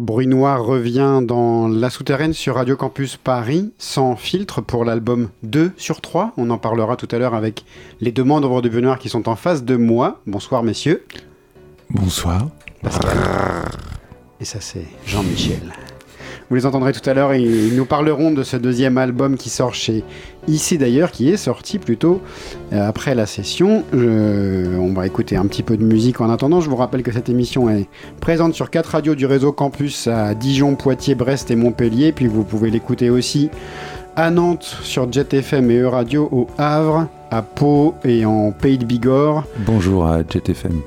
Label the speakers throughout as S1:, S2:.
S1: Bruit Noir revient dans La Souterraine sur Radio Campus Paris, sans filtre pour l'album 2 sur 3. On en parlera tout à l'heure avec les deux membres de Noir qui sont en face de moi. Bonsoir messieurs.
S2: Bonsoir.
S1: Pascal. Et ça c'est Jean-Michel. Vous les entendrez tout à l'heure et ils nous parleront de ce deuxième album qui sort chez IC d'ailleurs, qui est sorti plutôt euh, après la session. Je- on va écouter un petit peu de musique en attendant. Je vous rappelle que cette émission est présente sur quatre radios du réseau Campus à Dijon, Poitiers, Brest et Montpellier. Puis vous pouvez l'écouter aussi à Nantes sur Jet FM et E-Radio, au Havre, à Pau et en Pays de Bigorre.
S2: Bonjour à JetFM.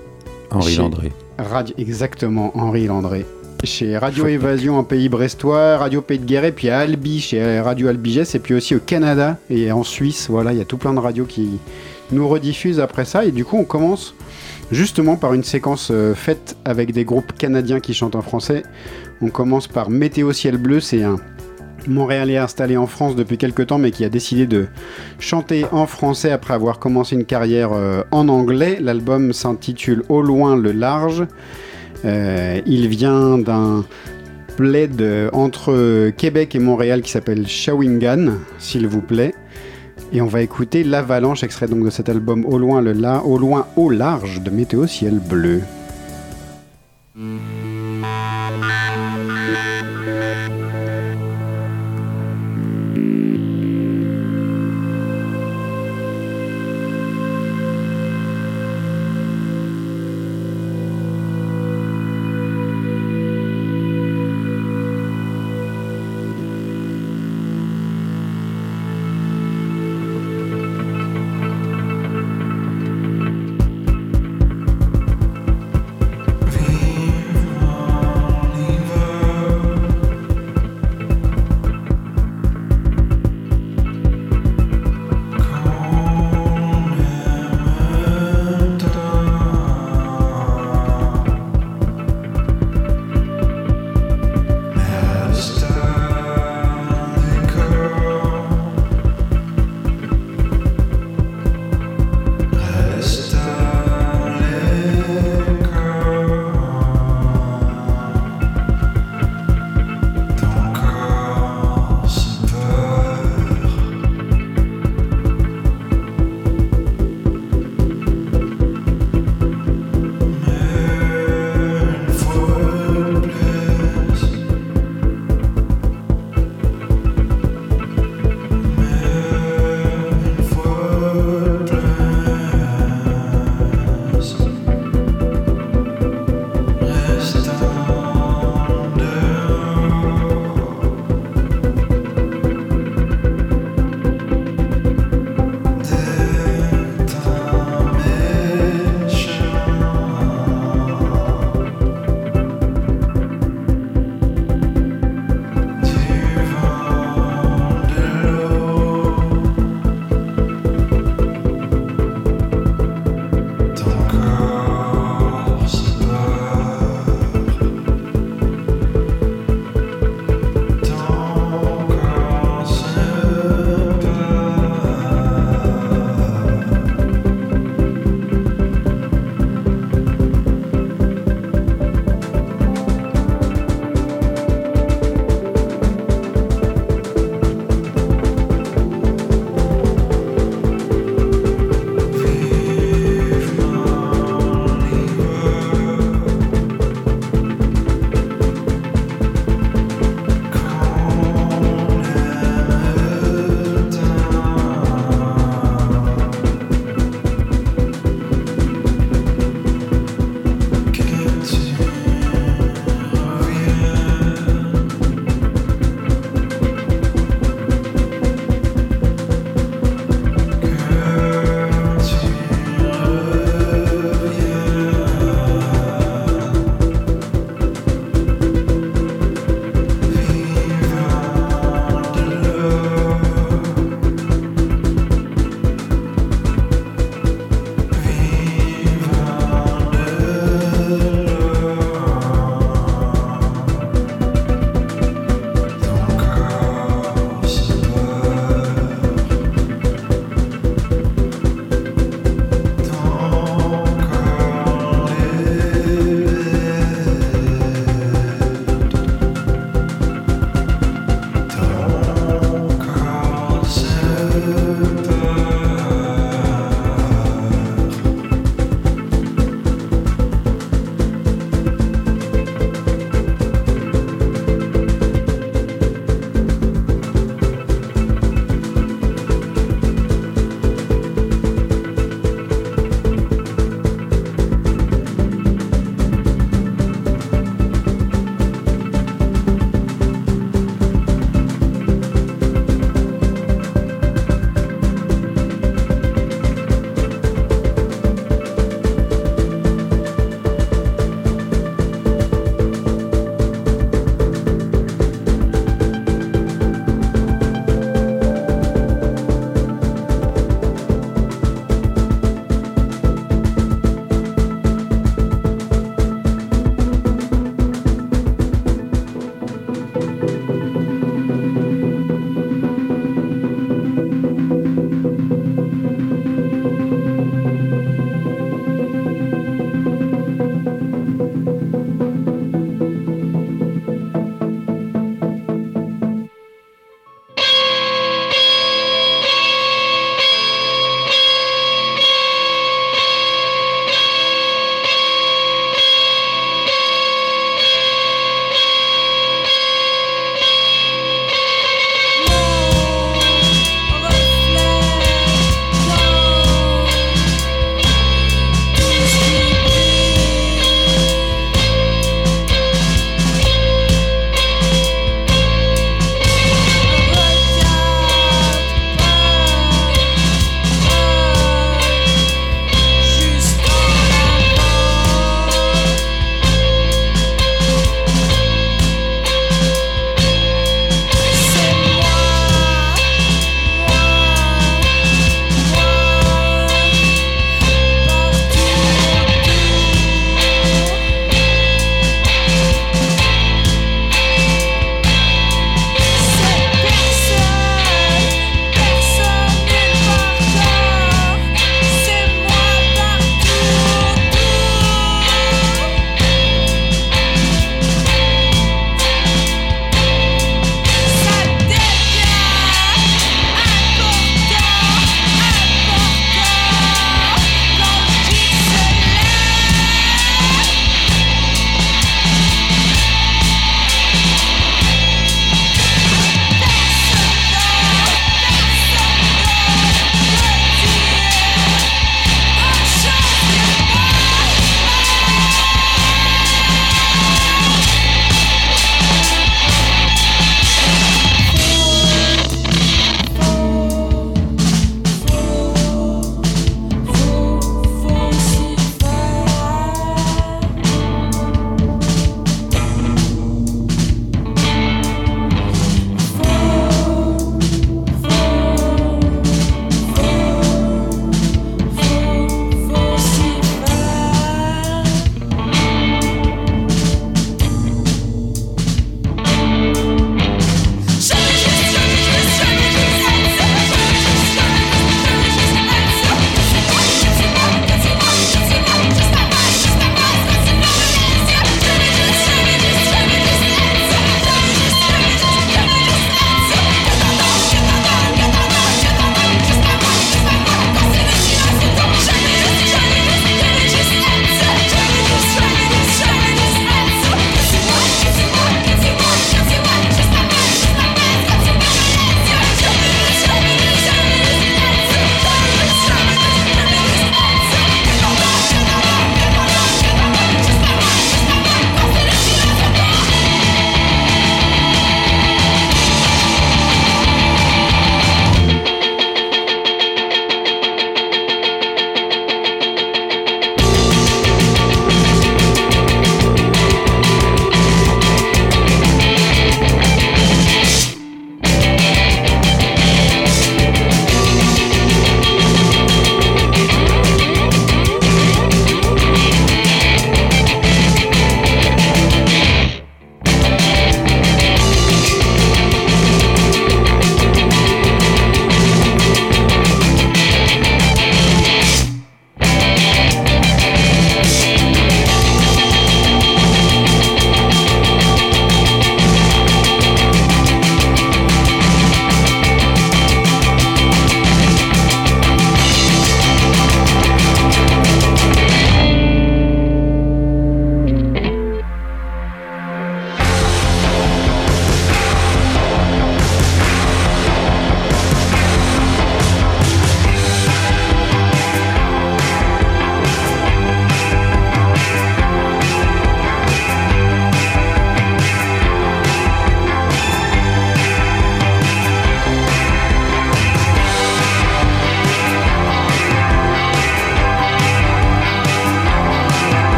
S2: Henri
S1: Chez-
S2: Landré.
S1: Radio, exactement, Henri Landré. Chez Radio Évasion en pays brestois, Radio Pays de Guéret, puis à Albi, chez Radio Albigès, et puis aussi au Canada et en Suisse. Voilà, il y a tout plein de radios qui nous rediffusent après ça. Et du coup, on commence justement par une séquence euh, faite avec des groupes canadiens qui chantent en français. On commence par Météo Ciel Bleu, c'est un Montréalais installé en France depuis quelques temps, mais qui a décidé de chanter en français après avoir commencé une carrière euh, en anglais. L'album s'intitule Au loin le large. Euh, il vient d'un plaid entre Québec et Montréal qui s'appelle Shawinigan, s'il vous plaît. Et on va écouter l'avalanche, extrait donc de cet album Au loin le la, au loin au large de Météo Ciel Bleu.
S3: Viens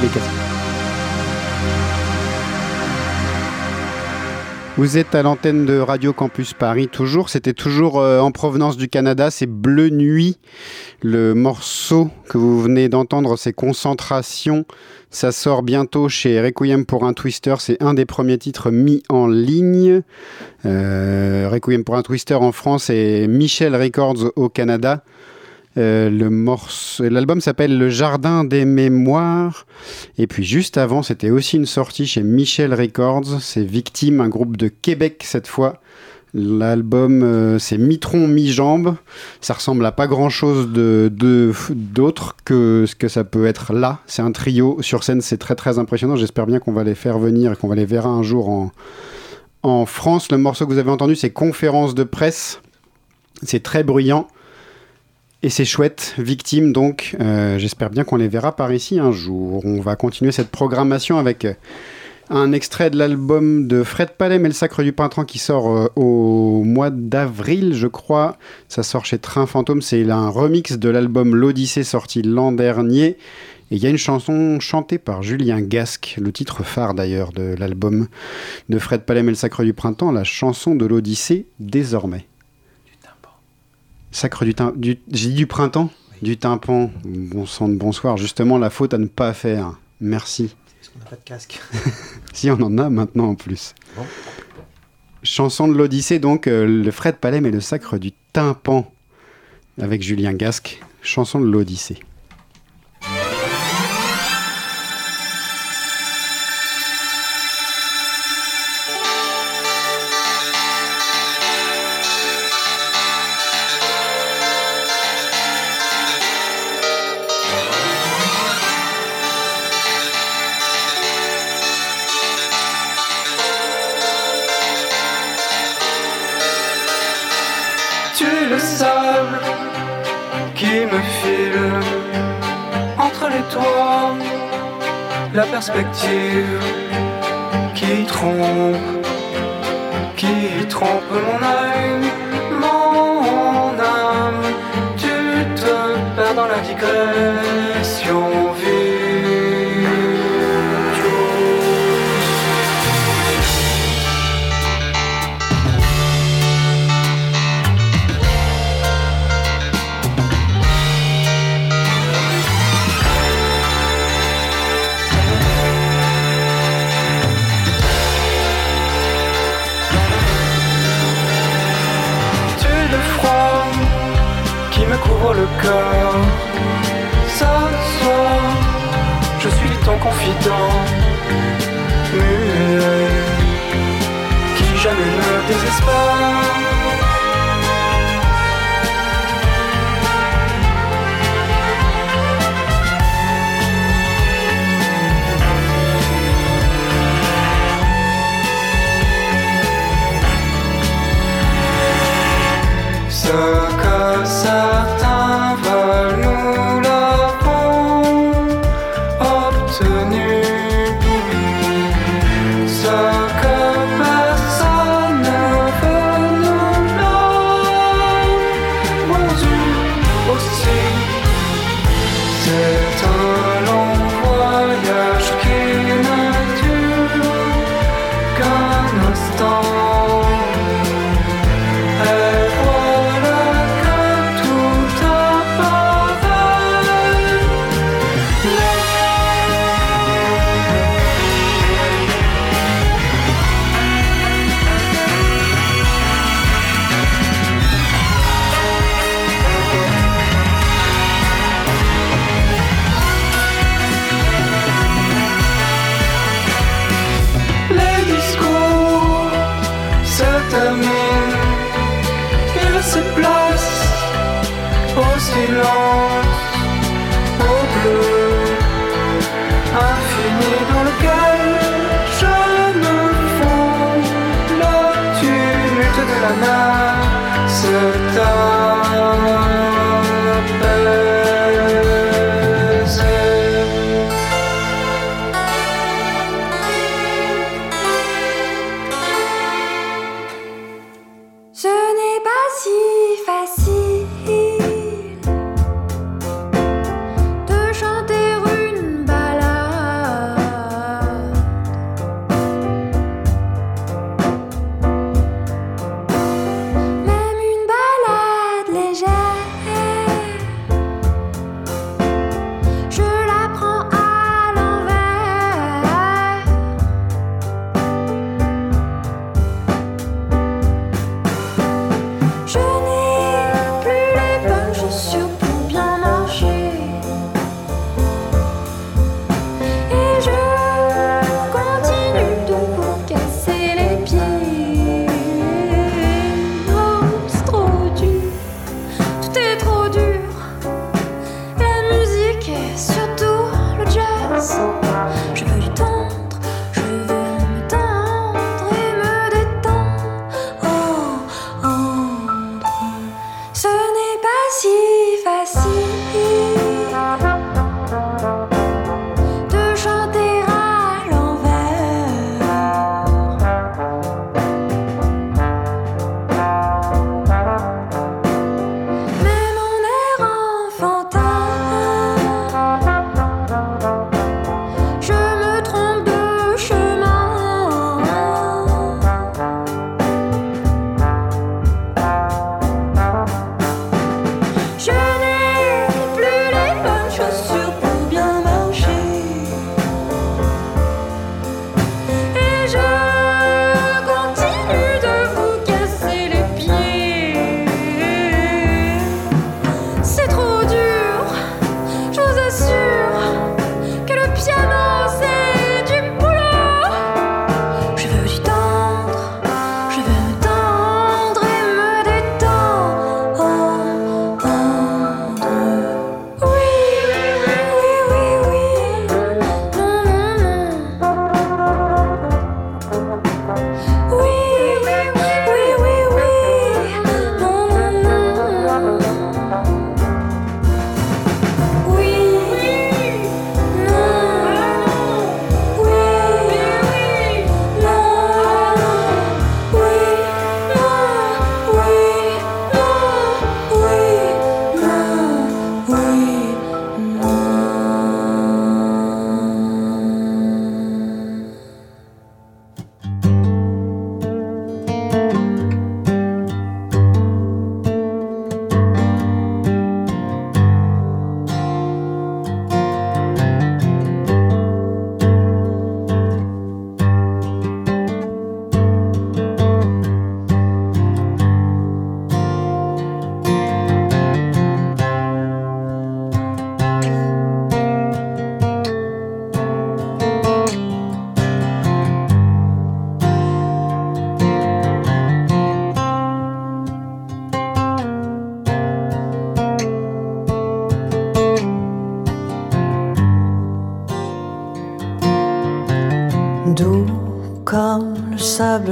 S3: les.
S1: Vous êtes à l'antenne de Radio Campus Paris toujours. C'était toujours euh, en provenance du Canada. C'est Bleu Nuit. Le morceau que vous venez d'entendre, c'est Concentration. Ça sort bientôt chez Requiem pour un Twister. C'est un des premiers titres mis en ligne. Euh, Requiem pour un Twister en France et Michel Records au Canada. Euh, le morceau, l'album s'appelle Le Jardin des Mémoires. Et puis juste avant, c'était aussi une sortie chez Michel Records. C'est Victime, un groupe de Québec cette fois. L'album, euh, c'est mi-tronc, mi-jambe. Ça ressemble à pas grand-chose de, de- d'autre que ce que ça peut être là. C'est un trio. Sur scène, c'est très très impressionnant. J'espère bien qu'on va les faire venir et qu'on va les verra un jour en, en France. Le morceau que vous avez entendu, c'est Conférence de presse. C'est très bruyant. Et c'est chouette, victime donc. Euh, J'espère bien qu'on les verra par ici un jour. On va continuer cette programmation avec euh, un extrait de l'album de Fred Palem et le Sacre du Printemps qui sort euh, au mois d'avril, je crois. Ça sort chez Train Fantôme. C'est un remix de l'album L'Odyssée sorti l'an dernier. Et il y a une chanson chantée par Julien Gasque, le titre phare d'ailleurs de l'album de Fred Palem et le Sacre du Printemps, la chanson de l'Odyssée désormais. Sacre du, du j'ai dit du printemps Du tympan. Bon sang de bonsoir. Justement, la faute à ne pas faire. Merci.
S3: Parce qu'on n'a pas de casque.
S1: Si on en a maintenant en plus.
S3: Bon.
S1: Chanson de l'Odyssée, donc euh, le Fred Palem et le Sacre du tympan. Avec Julien Gasque. Chanson de l'Odyssée.
S4: La perspective me couvre le corps. Ce soir, je suis ton confident, muet, qui jamais ne désespère. Que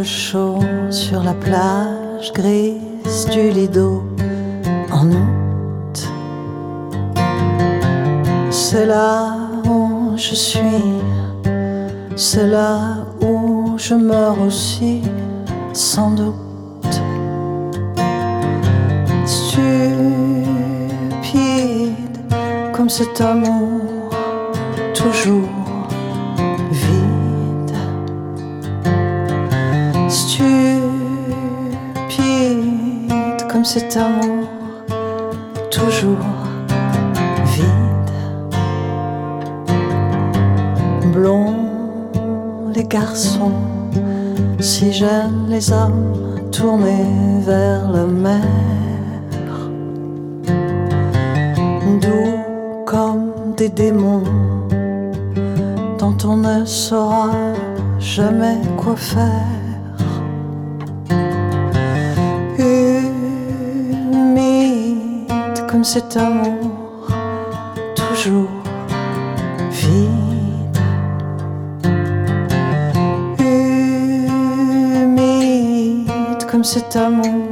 S3: chaud sur la plage grise du Lido en août. C'est là où je suis, c'est là où je meurs aussi, sans doute. Stupide comme cet amour toujours cet amour toujours vide. Blond les garçons, si jeunes les hommes tournés vers la mer. Doux comme des démons dont on ne saura jamais quoi faire. Comme cet amour toujours vide. Humide comme cet amour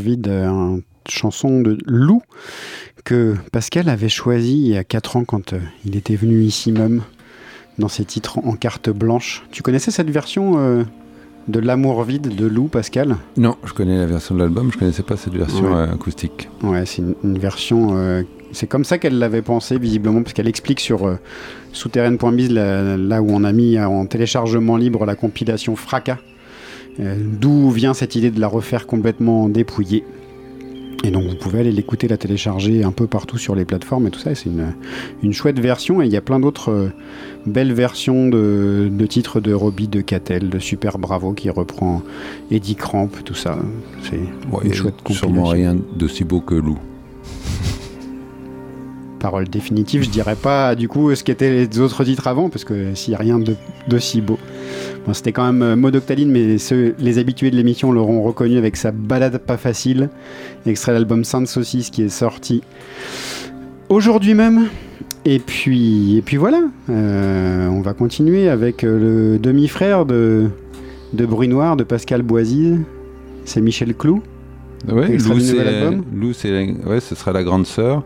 S1: L'amour vide, euh, une chanson de Lou que Pascal avait choisi il y a 4 ans quand euh, il était venu ici même dans ses titres en carte blanche. Tu connaissais cette version euh, de L'amour vide de Lou, Pascal?
S2: Non, je connais la version de l'album, je connaissais pas cette version
S1: Ouais.
S2: euh, acoustique.
S1: Ouais, c'est une, une version. euh, c'est comme ça qu'elle l'avait pensé, visiblement, parce qu'elle explique sur euh, souterraine.biz, là, là où on a mis en téléchargement libre la compilation Fracas, d'où vient cette idée de la refaire complètement dépouillée. Et donc vous pouvez aller l'écouter, la télécharger un peu partout sur les plateformes et tout ça. C'est une, une chouette version et il y a plein d'autres euh, belles versions de, de titres de Robbie de Catel, de Super Bravo qui reprend Eddie Cramp, tout ça. C'est
S2: Bon,
S1: une
S2: et
S1: chouette
S2: sûrement rien d'aussi beau que Lou.
S1: parole définitive. Je dirais pas du coup ce qu'étaient les autres titres avant, parce que s'il n'y a rien de, de si beau. Bon, C'était quand même euh, Maud Octaline, mais ceux, les habitués de l'émission l'auront reconnu avec sa balade pas facile, extrait de l'album Sainte Saucisse qui est sorti aujourd'hui même. Et puis, et puis voilà, Euh, on va continuer avec euh, le demi-frère de, de Bruit Noir, de Pascal Boisy. C'est Michel Clou.
S2: Ouais,
S1: Extrait
S2: Lou, c'est, la- ouais, ce sera la grande sœur.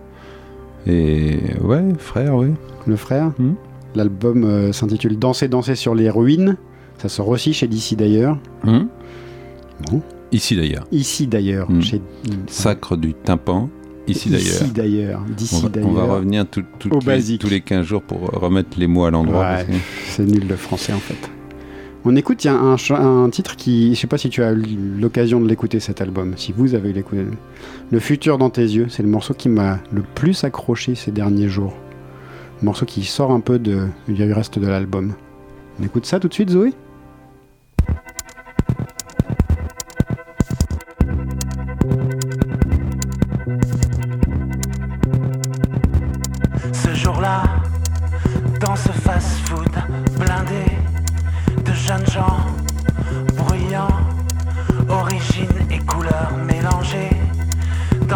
S2: Et ouais, frère, oui.
S1: le frère.
S2: Mhm.
S1: L'album euh, s'intitule Danser, danser sur les ruines. Ça sort aussi chez DC d'ailleurs. Bon.
S2: Ici d'ailleurs.
S1: Ici d'ailleurs. Chez...
S2: Sacre du tympan. Ici d'ailleurs.
S1: Ici d'ailleurs.
S2: On
S1: D'ici
S2: va, revenir tout- tout-
S1: Au
S2: tous les-
S1: basique.
S2: tous les 15 jours pour remettre les mots à l'endroit.
S1: Ouais.
S2: parce que-
S1: C'est nul le français en fait. On écoute, il y a un, un titre qui, je sais pas si tu as eu l'occasion de l'écouter cet album, si vous avez eu l'écouté. Le futur dans tes yeux, c'est le morceau qui m'a le plus accroché ces derniers jours. Le morceau qui sort un peu de, du reste de l'album. On écoute ça tout de suite, Zoé?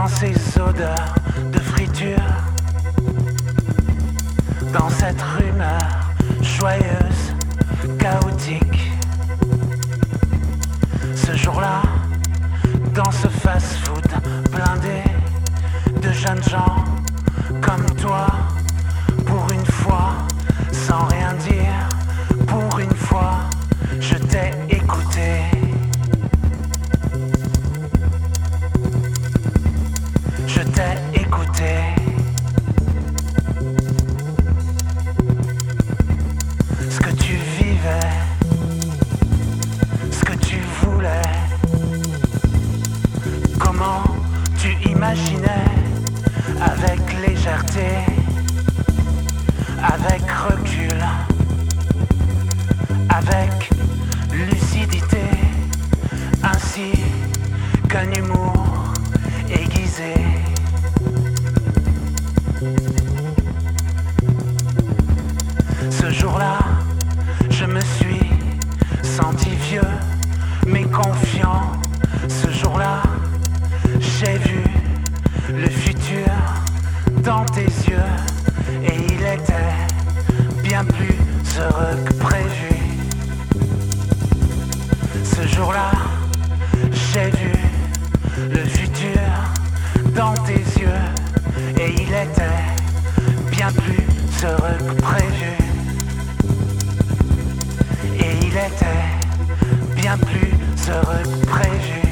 S4: dans ces odeurs de friture, dans cette rumeur joyeuse, chaotique.
S5: Ce jour-là, dans ce fast-food blindé de jeunes gens comme toi, pour une fois, sans rien dire. Tu imaginais avec légèreté, avec recul, avec lucidité, ainsi qu'un humour aiguisé. Ce jour-là, je me suis senti vieux, mais confiant. Ce jour-là, j'ai vu le futur dans tes yeux et il était bien plus heureux que prévu. Ce jour-là, j'ai vu le futur dans tes yeux et il était bien plus heureux que prévu. Et il était bien plus heureux que prévu.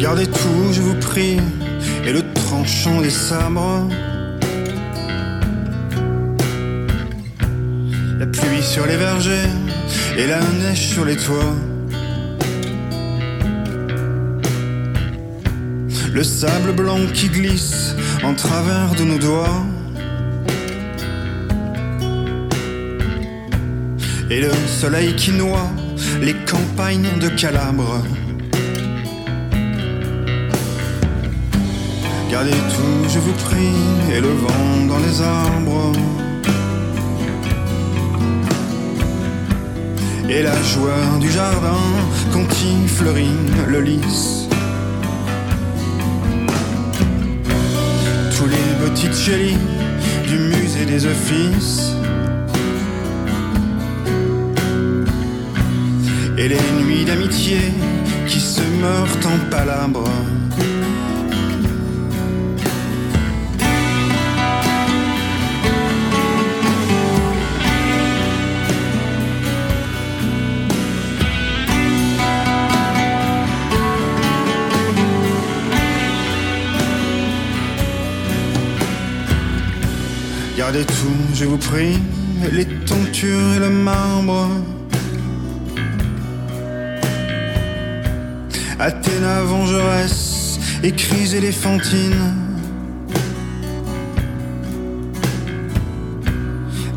S6: Gardez tout, je vous prie, et le tranchant des sabres. La pluie sur les vergers et la neige sur les toits. Le sable blanc qui glisse en travers de nos doigts. Et le soleil qui noie les campagnes de Calabre. Gardez tout, je vous prie, et le vent dans les arbres. Et la joie du jardin quand il fleurit le lys. Tous les Botticelli du musée des offices. et les nuits d'amitié qui se meurent en palabres. Gardez tout, je vous prie, les tentures et le marbre. Athéna vengeresse et crise éléphantine.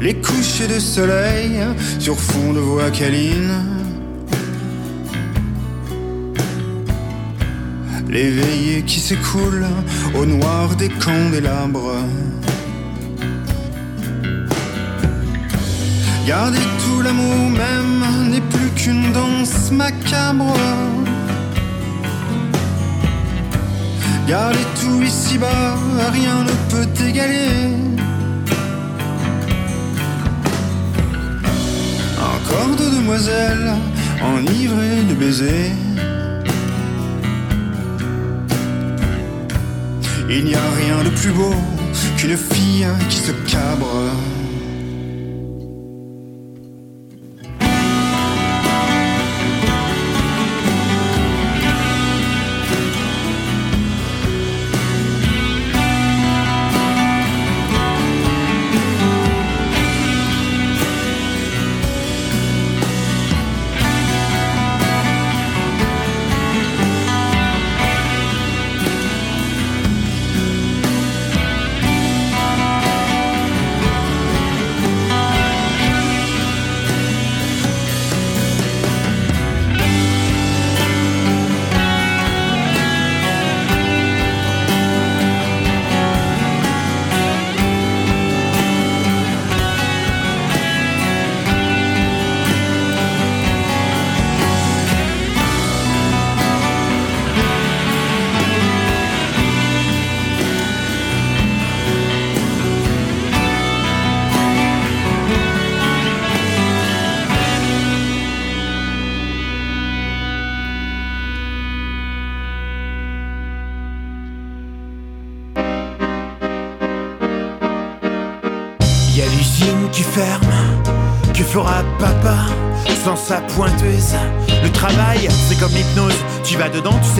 S6: Les couchers de soleil sur fond de voix câline. Les veillées qui s'écoulent au noir des candélabres. Gardez tout l'amour même n'est plus qu'une danse macabre. Gardez tout ici-bas, rien ne peut égaler. Un corps de demoiselle enivré de baisers. Il n'y a rien de plus beau qu'une fille qui se cabre.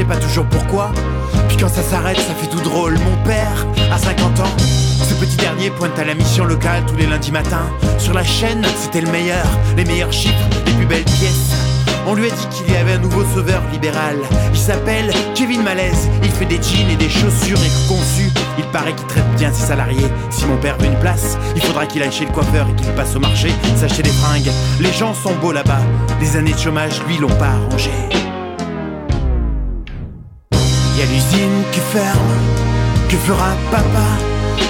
S5: Pas toujours pourquoi. Puis quand ça s'arrête, ça fait tout drôle. Mon père, à 50 ans, ce petit dernier pointe à la mission locale tous les lundis matins. Sur la chaîne, c'était le meilleur, les meilleurs chiffres, les plus belles pièces. On lui a dit qu'il y avait un nouveau sauveur libéral. Il s'appelle Kevin Malaise. Il fait des jeans et des chaussures éco-conçues. Il paraît qu'il traite bien ses salariés. Si mon père veut une place, il faudra qu'il aille chez le coiffeur et qu'il passe au marché s'acheter des fringues. Les gens sont beaux là-bas. Les années de chômage, lui, l'ont pas arrangé. Y a l'usine qui ferme. Que fera papa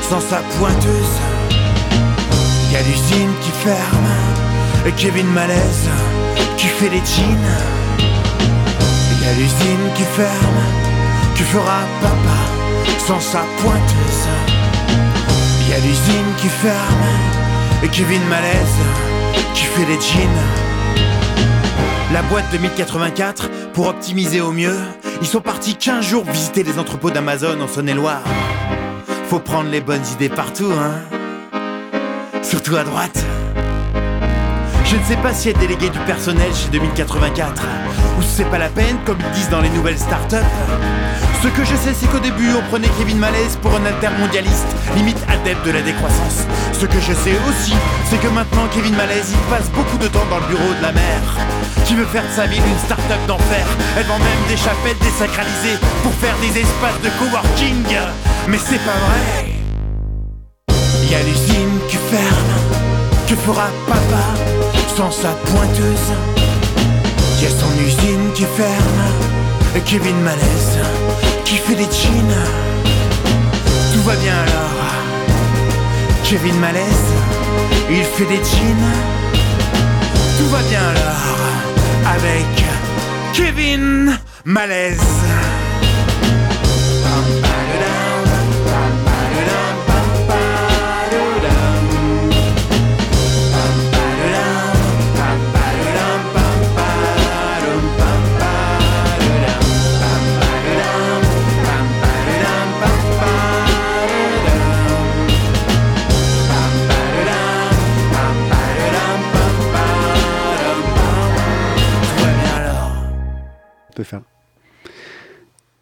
S5: sans sa pointeuse? Y a l'usine qui ferme. Et Kevin Malaise qui fait les jeans. Y a l'usine qui ferme. Que fera papa sans sa pointeuse? Y a l'usine qui ferme. Et Kevin Malaise qui fait les jeans. La boîte 2084, pour optimiser au mieux, ils sont partis 15 jours visiter les entrepôts d'Amazon en Saône-et-Loire. Faut prendre les bonnes idées partout, hein. Surtout à droite. Je ne sais pas si être délégué du personnel chez 2084 ou si c'est pas la peine, comme ils disent dans les nouvelles startups. Ce que je sais, c'est qu'au début, on prenait Kevin Malaise pour un altermondialiste, limite adepte de la décroissance. Ce que je sais aussi, c'est que maintenant, Kevin Malaise, il passe beaucoup de temps dans le bureau de la mère, qui veut faire de sa ville une start-up d'enfer. Elle vend même des chapelles désacralisées pour faire des espaces de coworking. Mais c'est pas vrai. Y a l'usine qui ferme, que fera papa sans sa pointeuse? Y a son usine qui ferme, et Kevin Malaise qui fait des jeans. Tout va bien alors. Kevin Malaise, il fait des jeans. Tout va bien alors avec Kevin Malaise.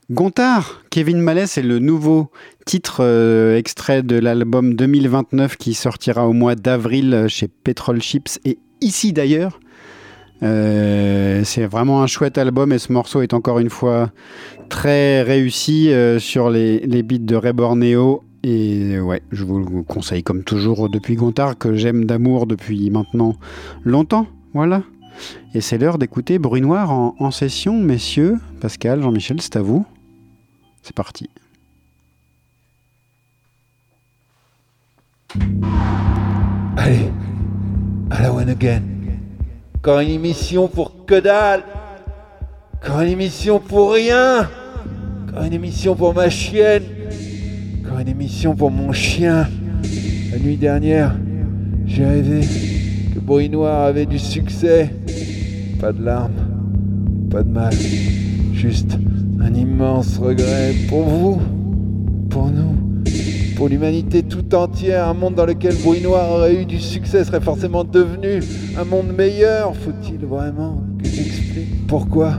S1: Gontard, Kevin Mallet, c'est le nouveau titre euh, extrait de l'album 2029 qui sortira au mois d'avril chez Petrol Chips et ici d'ailleurs. Euh, c'est vraiment un chouette album et ce morceau est encore une fois très réussi euh, sur les, les beats de Ray. Et ouais, je vous le conseille comme toujours depuis Gontard que j'aime d'amour depuis maintenant longtemps. Voilà. Et c'est l'heure d'écouter Bruit Noir en, en session, messieurs. Pascal, Jean-Michel, c'est à vous. C'est parti.
S7: Allez, à la one again. Encore une émission pour que dalle. Encore une émission pour rien. Encore une émission pour ma chienne. Encore une émission pour mon chien. La nuit dernière, j'ai rêvé que Bruit Noir avait du succès. Pas de larmes, pas de mal. Juste un immense regret pour vous, pour nous, pour l'humanité tout entière. Un monde dans lequel Bruit Noir aurait eu du succès serait forcément devenu un monde meilleur. Faut-il vraiment que j'explique pourquoi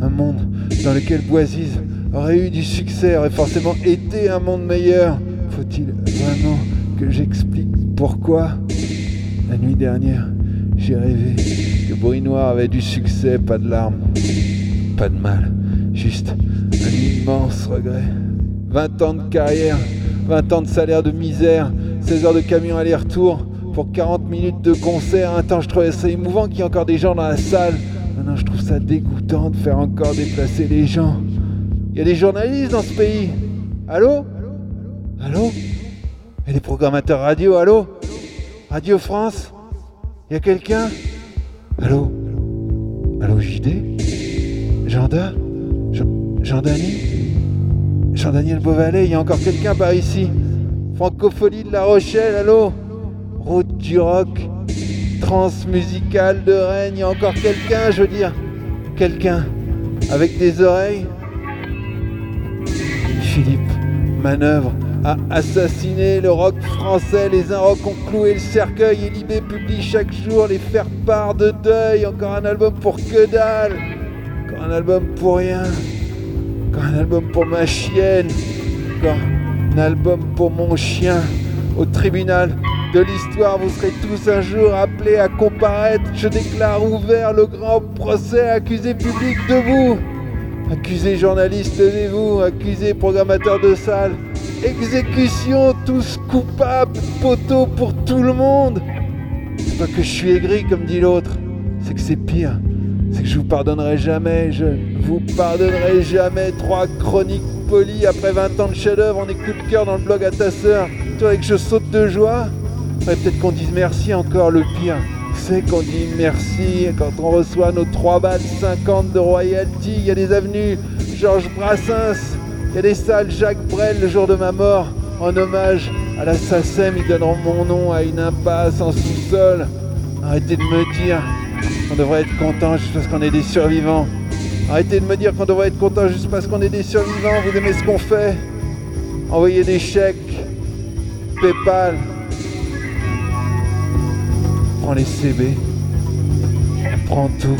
S7: un monde dans lequel Boisise aurait eu du succès aurait forcément été un monde meilleur? Faut-il vraiment que j'explique pourquoi? La nuit dernière, j'ai rêvé que Bruit Noir avait du succès, pas de larmes, pas de mal. Juste un immense regret. 20 ans de carrière, 20 ans de salaire de misère, 16 heures de camion aller-retour pour 40 minutes de concert. Un temps, je trouvais ça émouvant qu'il y ait encore des gens dans la salle. Maintenant, je trouve ça dégoûtant de faire encore déplacer les gens. Il y a des journalistes dans ce pays. Allô? Allô? A des programmateurs radio, allô? Radio France? Il y a quelqu'un? Allô? Allô JD Janda Jean-Dany Jean-Daniel Beauvalet, il y a encore quelqu'un par ici Francophonie de La Rochelle, allô? Route du rock Transmusicale de Rennes, il y a encore quelqu'un, je veux dire Quelqu'un avec des oreilles? Philippe Manœuvre a assassiné le rock français. Les Inrocks ont cloué le cercueil et Libé publie chaque jour les faire-part de deuil. Encore un album pour que dalle. Encore un album pour rien. Encore un album pour ma chienne. Encore un album pour mon chien. Au tribunal de l'histoire, vous serez tous un jour appelés à comparaître. Je déclare ouvert le grand procès accusé public de vous. Accusé journaliste, levez-vous. Accusé programmateur de salle. Exécution, tous coupables, poteau pour tout le monde. C'est pas que je suis aigri comme dit l'autre, c'est que c'est pire. Je vous pardonnerai jamais, je vous pardonnerai jamais. Trois chroniques polies après 20 ans de chef-d'œuvre, on est de cœur dans le blog à ta sœur. Toi, avec que je saute de joie peut-être qu'on dise merci encore, le pire. C'est qu'on dit merci quand on reçoit nos 3 balles 50 de royalty. Il y a des avenues Georges Brassens, il y a des salles Jacques Brel le jour de ma mort. En hommage à la SACEM, ils donneront mon nom à une impasse en sous-sol. Arrêtez de me dire qu'on devrait être content juste parce qu'on est des survivants. Arrêtez de me dire qu'on devrait être content juste parce qu'on est des survivants. Vous aimez ce qu'on fait Envoyez des chèques, PayPal. Prends les CB. Prends tout.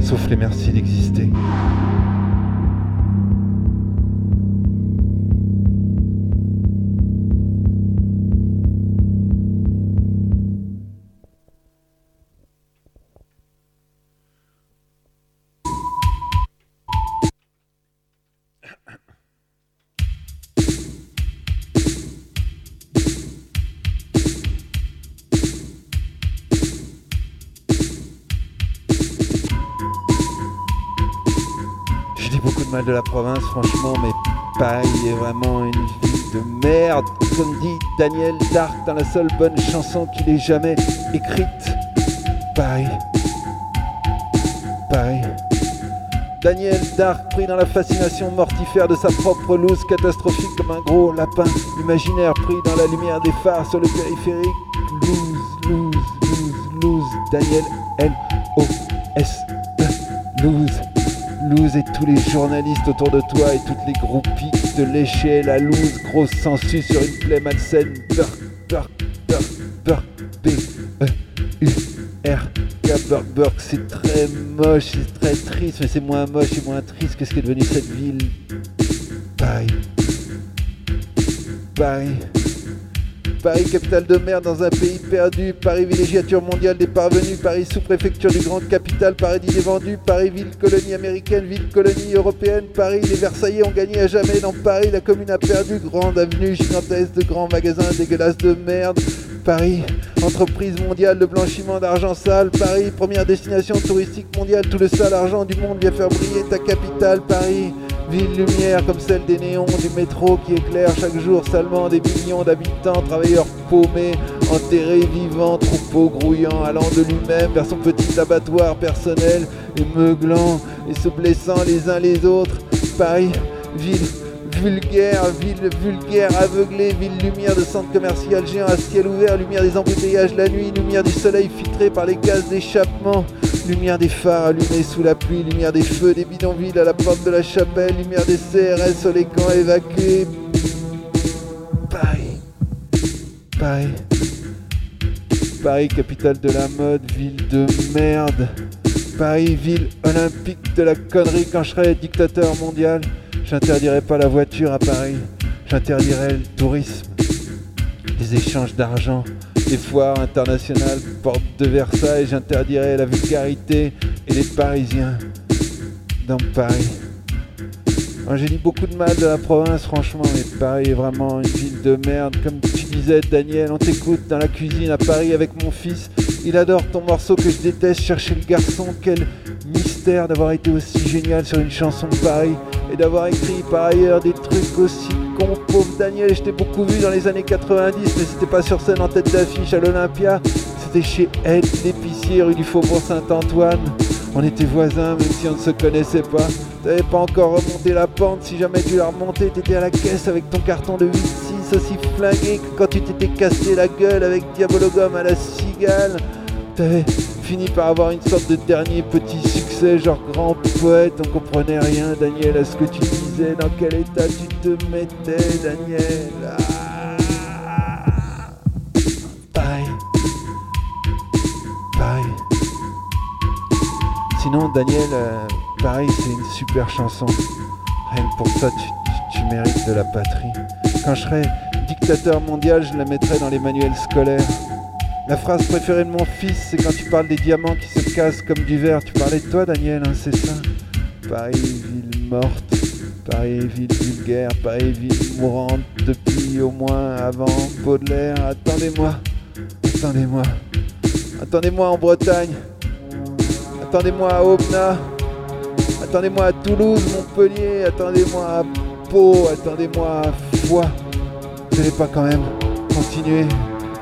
S7: Sauf les merci d'exister. La province, franchement, mais Paris est vraiment une ville de merde. Comme dit Daniel Dark dans la seule bonne chanson qu'il ait jamais écrite. Paris. Paris. Daniel Dark pris dans la fascination mortifère de sa propre loose catastrophique comme un gros lapin imaginaire pris dans la lumière des phares sur le périphérique. Lose, lose, lose, lose. Daniel. Lose. Loose et tous les journalistes autour de toi et toutes les groupies de lécher la loose, grosse sensu sur une plaie malsaine. Burk, burk, burk, burk, B, E, U, R, K, Burke Burke, c'est très moche, c'est très triste, mais c'est moins moche et moins triste que ce qu'est devenu cette ville. Paris. Paris. Paris, capitale de mer dans un pays perdu. Paris, villégiature mondiale des parvenus. Paris, sous-préfecture du grand capital. Paris, des vendus. Paris, ville colonie américaine, ville colonie européenne. Paris, les Versaillais ont gagné à jamais. Dans Paris, la commune a perdu. Grande avenue gigantesque de grands magasins dégueulasses de merde. Paris, entreprise mondiale de blanchiment d'argent sale. Paris, première destination touristique mondiale. Tout le sale argent du monde vient faire briller ta capitale. Paris, ville lumière comme celle des néons du métro qui éclaire chaque jour salement des millions d'habitants. Travailleurs paumés, enterrés vivants, troupeaux grouillant, allant de lui-même vers son petit abattoir personnel et meuglant et se blessant les uns les autres. Paris, ville vulgaire, ville vulgaire, aveuglée, ville lumière de centre commercial géant à ciel ouvert, lumière des embouteillages la nuit, lumière du soleil filtré par les gaz d'échappement, lumière des phares allumés sous la pluie, lumière des feux des bidonvilles à la porte de la chapelle, lumière des CRS sur les camps évacués. Paris. Paris. Paris, capitale de la mode, ville de merde. Paris, ville olympique de la connerie quand je serai dictateur mondial. J'interdirai pas la voiture à Paris. J'interdirai le tourisme, les échanges d'argent, les foires internationales, porte de Versailles. J'interdirai la vulgarité et les Parisiens dans Paris. J'ai dit beaucoup de mal de la province, franchement, mais Paris est vraiment une ville de merde. Comme tu disais, Daniel, on t'écoute dans la cuisine à Paris avec mon fils. Il adore ton morceau que je déteste, chercher le garçon. Quel mystère d'avoir été aussi génial sur une chanson de Paris et d'avoir écrit par ailleurs des trucs aussi cons. Pauvre Daniel, je t'ai beaucoup vu dans les années 90, mais c'était pas sur scène en tête d'affiche à l'Olympia. C'était chez Ed, l'épicier rue du Faubourg Saint-Antoine. On était voisins, même si on ne se connaissait pas. T'avais pas encore remonté la pente, si jamais tu l'as remonté, t'étais à la caisse avec ton carton de 8-6 aussi flingué que quand tu t'étais cassé la gueule avec Diabologum à la cigale. T'avais fini par avoir une sorte de dernier petit succès, genre grand poète, on comprenait rien, Daniel, à ce que tu disais, dans quel état tu te mettais, Daniel? Ah. Bye. Sinon, Daniel, euh, pareil, c'est une super chanson. Rien pour ça, tu mérites de la patrie. Quand je serai dictateur mondial, je la mettrai dans les manuels scolaires. La phrase préférée de mon fils, c'est quand tu parles des diamants qui se cassent comme du verre. Tu parlais de toi, Daniel, hein, c'est ça Paris, ville morte. Paris, ville vulgaire. Paris, ville mourante depuis au moins avant Baudelaire. Attendez-moi. Attendez-moi. Attendez-moi en Bretagne. Attendez-moi à Aubenas. Attendez-moi à Toulouse, Montpellier. Attendez-moi à Pau. Attendez-moi à Foix. Vous n'allez pas quand même continuer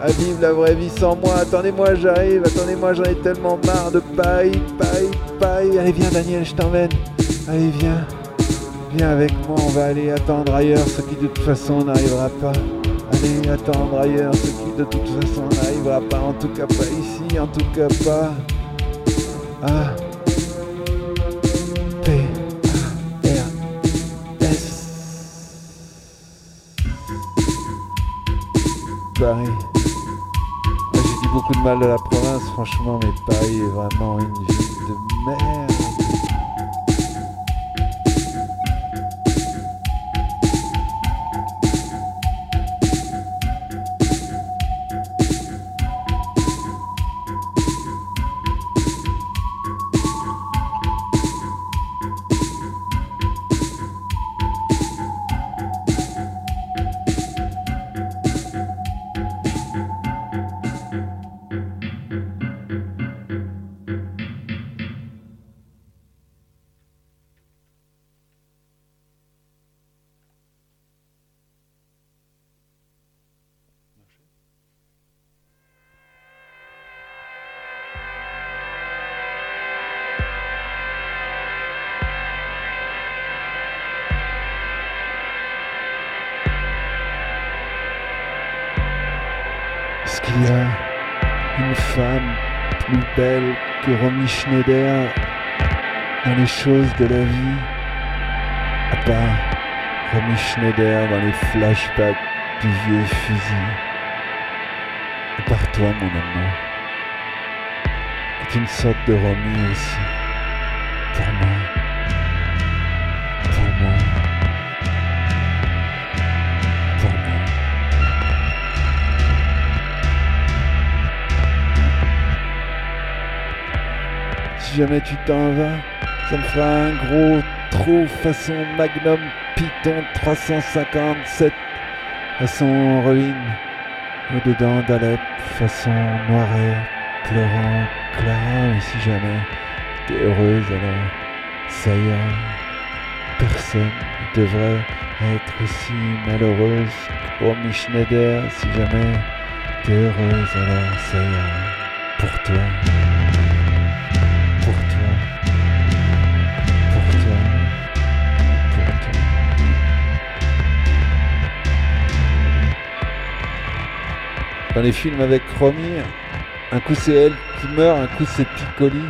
S7: à vivre la vraie vie sans moi. Attendez-moi, j'arrive. Attendez-moi, j'en ai tellement marre de Paris, Paris, Paris. Allez, viens, Daniel, je t'emmène. Allez, viens. Viens avec moi, on va aller attendre ailleurs ce qui de toute façon n'arrivera pas. Allez attendre ailleurs ce qui de toute façon n'arrivera pas. En tout cas pas ici, en tout cas pas. A P A R S Paris. Beaucoup de mal de la province, franchement, mais Paris est vraiment une ville de merde. Schneider dans les choses de la vie À part Romy Schneider dans les flashbacks du vieux fusil. À part toi, mon amour. est une sorte de Romy aussi. Pour moi. Si jamais tu t'en vas, ça me fera un gros trou façon Magnum Python 357 façon ruine. Au-dedans d'Alep, façon noiret, pleurant Clara, mais si jamais t'es heureuse alors ça ira. Personne ne devrait être aussi malheureuse Romy Schneider. Si jamais t'es heureuse alors ça ira. Pour toi. Dans les films avec Romy, un coup c'est elle qui meurt, un coup c'est Piccoli.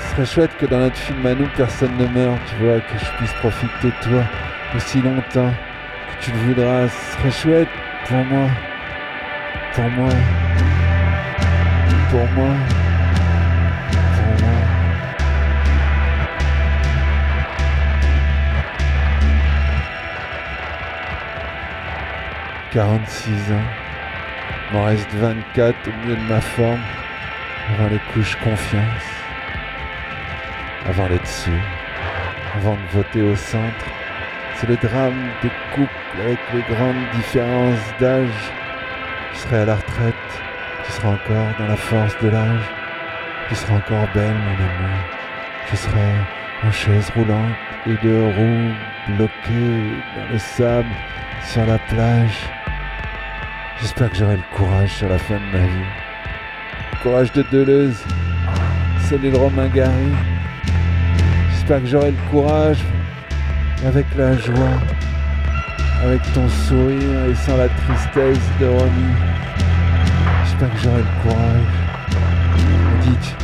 S7: Ce serait chouette que dans notre film à nous, personne ne meurt, tu vois, que je puisse profiter de toi aussi longtemps que tu le voudras. Ce serait chouette pour moi. Pour moi. Pour moi. Pour moi. « 46 ans. M'en reste 24 au milieu de ma forme. Avant les couches confiance. Avant les dessus. Avant de voter au centre. C'est le drame des couples avec les grandes différences d'âge. Je serai à la retraite. Tu seras encore dans la force de l'âge. Tu seras encore belle, mon amour. Je serai en chaise roulante et de roues bloquées dans le sable sur la plage. J'espère que j'aurai le courage sur la fin de ma vie. Le courage de Deleuze, celui de Romain Gary. J'espère que j'aurai le courage avec la joie, avec ton sourire et sans la tristesse de Romy. J'espère que j'aurai le courage. Dites,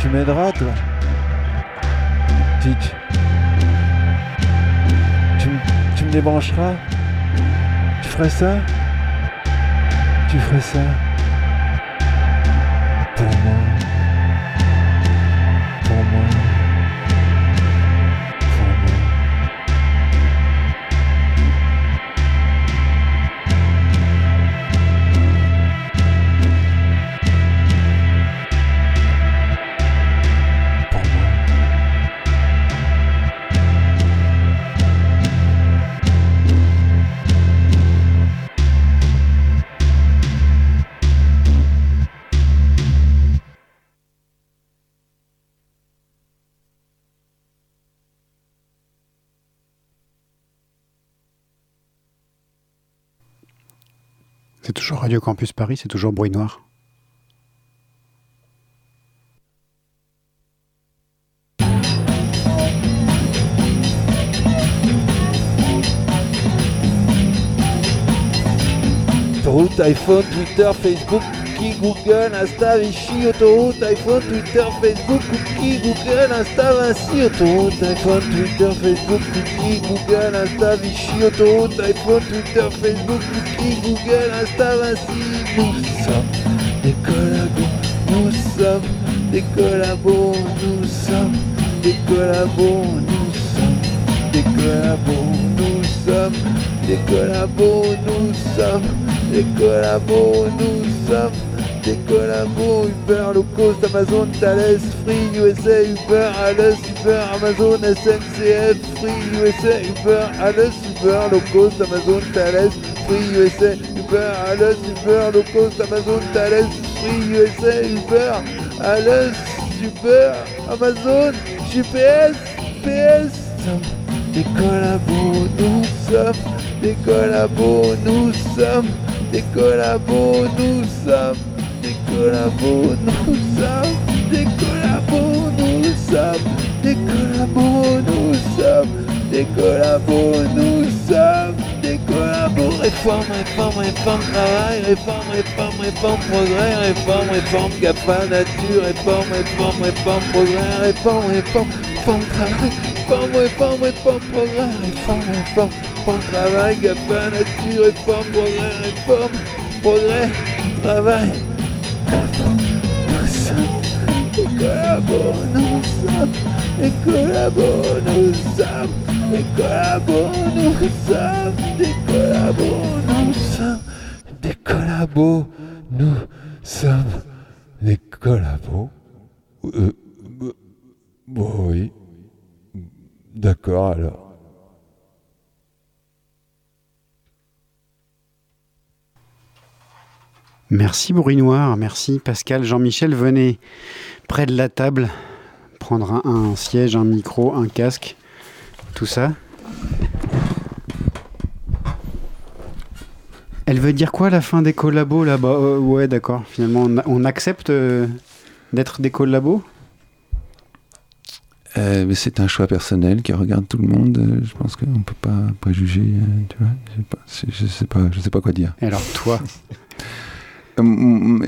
S7: tu m'aideras toi? Dites, tu, tu me débrancheras? Ferais ça? Tu ferais ça?
S1: Toujours Radio Campus Paris, c'est toujours Bruit Noir.
S7: Cookie, Google, Insta, Vichy, autoroute, iPhone, Twitter, Facebook, cookie, Google, Insta, Vinci, autoroute, iPhone, Twitter, Facebook, cookie, Google, Insta, Vichy, autoroute, iPhone, Twitter, Facebook, cookie, Google, Insta, Vinci. Nous sommes des collabos, nous sommes des collabos, nous sommes des collabos, nous sommes des collabos, sommes nous sommes des nous sommes des Uber, low cost, Amazon, Thales, Free, USA, Uber, Alice, Uber, Amazon, SNCF, Free, USA, Uber, Alice, Uber, low cost, Amazon, Thales, Free, USA, Uber, Alice, Uber, low cost, Amazon, Thales, Free, USA, Uber, Alice, Uber, Amazon, GPS, PS, des collabos, nous sommes. Des collabos, nous sommes. Des collabos, nous sommes. Des collabos, nous sommes. Des collabos, nous sommes. Des collabos, nous sommes. Des collabos, nous sommes. Des collabos. Réforme, réforme, réforme, travail, réforme, réforme, réforme, progrès, réforme, réforme, GAFA, nature, réforme, réforme, réforme, progrès, réforme, réforme, réforme, travail, réforme, réforme, réforme, réforme, travail, nature, progrès, réforme, progrès, travail. Nous sommes nous sommes collabos, nous sommes collabos, nous sommes collabos, nous sommes des collabos, nous sommes des collabos. Euh, euh, oui. D'accord alors.
S1: Merci Noir, merci Pascal. Jean-Michel, venez près de la table prendre un, siège, un micro, un casque, tout ça. Elle veut dire quoi la fin des collabos là-bas? Euh, Ouais, d'accord. Finalement, on accepte euh, d'être des collabos?
S2: Euh, c'est un choix personnel qui regarde tout le monde. Euh, Je pense qu'on peut pas préjuger. euh, tu vois, je je sais pas, je sais pas quoi dire.
S1: Et alors toi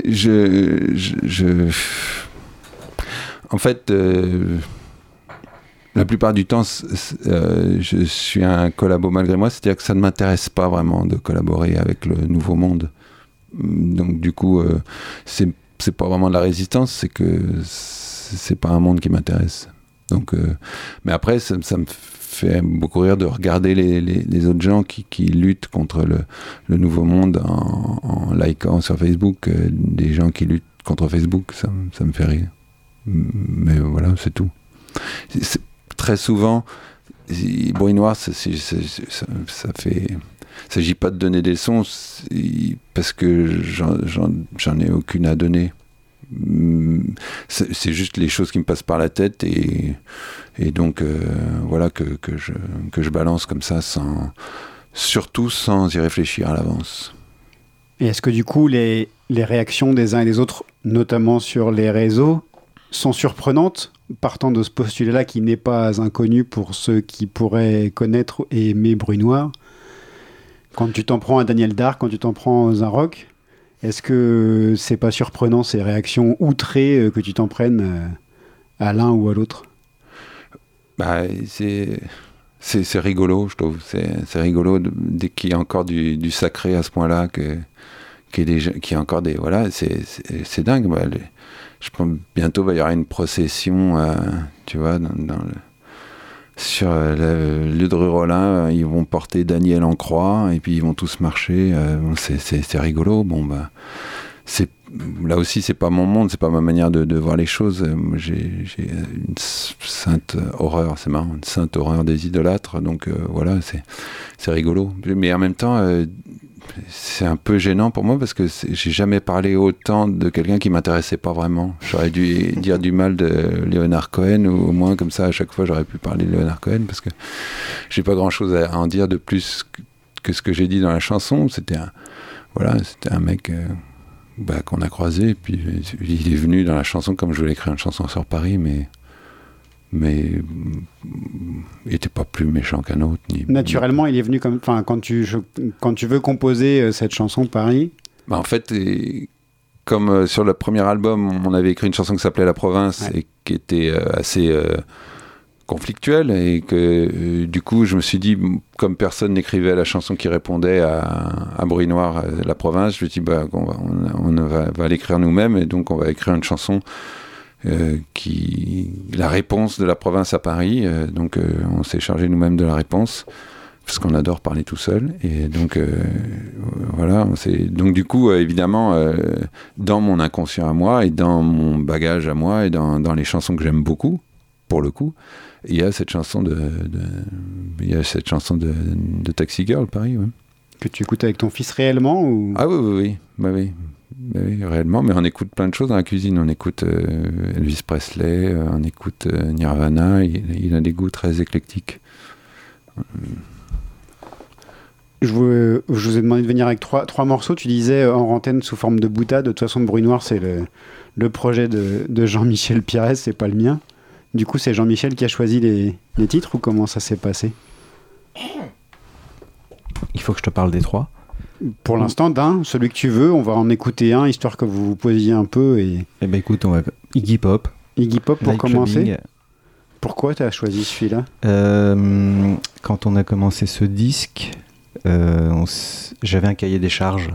S2: Je, je, je- en fait, euh, la plupart du temps, euh, je suis un collabo malgré moi, c'est-à-dire que ça ne m'intéresse pas vraiment de collaborer avec le nouveau monde. Donc du coup, c'est pas vraiment de la résistance, c'est que c'est pas un monde qui m'intéresse. Donc, euh, mais après, ça, me fait beaucoup rire de regarder les, autres gens qui, qui luttent contre le, nouveau monde en, likant sur Facebook euh, des gens qui luttent contre Facebook, ça, me- fait rire. Mais voilà, c'est tout. Très souvent, bruit noir, ça, ça, fait. Il s'agit pas de donner des leçons parce que j'en ai aucune à donner. Mm, C'est juste les choses qui me passent par la tête et, donc euh, voilà que, je, que je balance comme ça surtout sans y réfléchir à l'avance.
S1: Et est-ce que du coup, les, réactions des uns et des autres, notamment sur les réseaux, sont surprenantes, partant de ce postulat-là qui n'est pas inconnu pour ceux qui pourraient connaître et aimer Bruit Noir Quand tu t'en prends à Daniel Dark, quand tu t'en prends aux Rock, est-ce que c'est pas surprenant ces réactions outrées euh, que tu t'en prennes euh, à l'un ou à l'autre?
S2: Bah, c'est rigolo, je trouve. C'est rigolo qu'il y a encore du, du sacré à ce point-là, qu'il y, ait y encore des voilà, c'est dingue. bah, les- je pense bientôt va y avoir une procession, euh, tu vois, dans, dans le, sur euh, le Rollin, euh, ils vont porter Daniel en croix et puis ils vont tous marcher. euh, c'est rigolo. Bon bah c'est là aussi c'est pas mon monde, c'est pas ma manière de, voir les choses. J'ai une sainte horreur, c'est marrant, une sainte horreur des idolâtres. Donc euh, voilà, c'est rigolo. Mais en même temps, euh, c'est un peu gênant pour moi parce que j'ai jamais parlé autant de quelqu'un qui m'intéressait pas vraiment. J'aurais dû dire du mal de Leonard Cohen ou au moins comme ça à chaque fois j'aurais pu parler de Leonard Cohen parce que j'ai pas grand chose à en dire de plus que, que ce que j'ai dit dans la chanson. C'était un voilà, c'était un mec. euh, bah, qu'on a croisé, et puis il est venu dans la chanson comme je voulais écrire une chanson sur Paris, mais mais il était pas plus méchant qu'un autre. Ni,
S1: Naturellement, il est venu comme. Enfin, quand tu, je- quand tu veux composer euh, cette chanson Paris,
S2: Bah, en fait, et comme euh, sur le premier album, on avait écrit une chanson qui s'appelait La Province
S1: Ouais.
S2: et qui était euh, assez conflictuelle et que euh, du coup, je me suis dit, comme personne n'écrivait la chanson qui répondait à, à Bruit Noir, euh, La Province, je me suis dit, bah, on, va, l'écrire nous-mêmes et donc on va écrire une chanson euh, qui la réponse de la province à Paris. donc on s'est chargé nous-mêmes de la réponse parce qu'on adore parler tout seul. Et donc voilà, donc du coup évidemment dans mon inconscient à moi et dans mon bagage à moi et dans, dans les chansons que j'aime beaucoup, pour le coup, il y a cette chanson de, de- il y a cette chanson de, de Taxi Girl Paris. ouais.
S1: que tu écoutes avec ton fils réellement ou...
S2: Ah oui, oui, oui. Bah oui. Bah oui, réellement, mais on écoute plein de choses dans la cuisine. On écoute euh, Elvis Presley, euh, on écoute euh, Nirvana. Il, il a des goûts très éclectiques.
S1: Je vous, je vous ai demandé de venir avec trois, trois morceaux. Tu disais en antenne sous forme de boutade. De toute façon, Bruit Noir, c'est le, le projet de, de Jean-Michel Pires, c'est pas le mien. Du coup, c'est Jean-Michel qui a choisi les, les titres ou comment ça s'est passé
S8: Il faut que je te parle des trois.
S1: Pour l'instant, d'un, celui que tu veux, on va en écouter un histoire que vous vous posiez un peu. Et
S8: Eh ben écoute, on va Iggy Pop.
S1: Iggy Pop pour commencer.
S8: Clubbing.
S1: Pourquoi tu as choisi celui-là
S8: Euh, quand on a commencé ce disque, euh, s- j'avais un cahier des charges.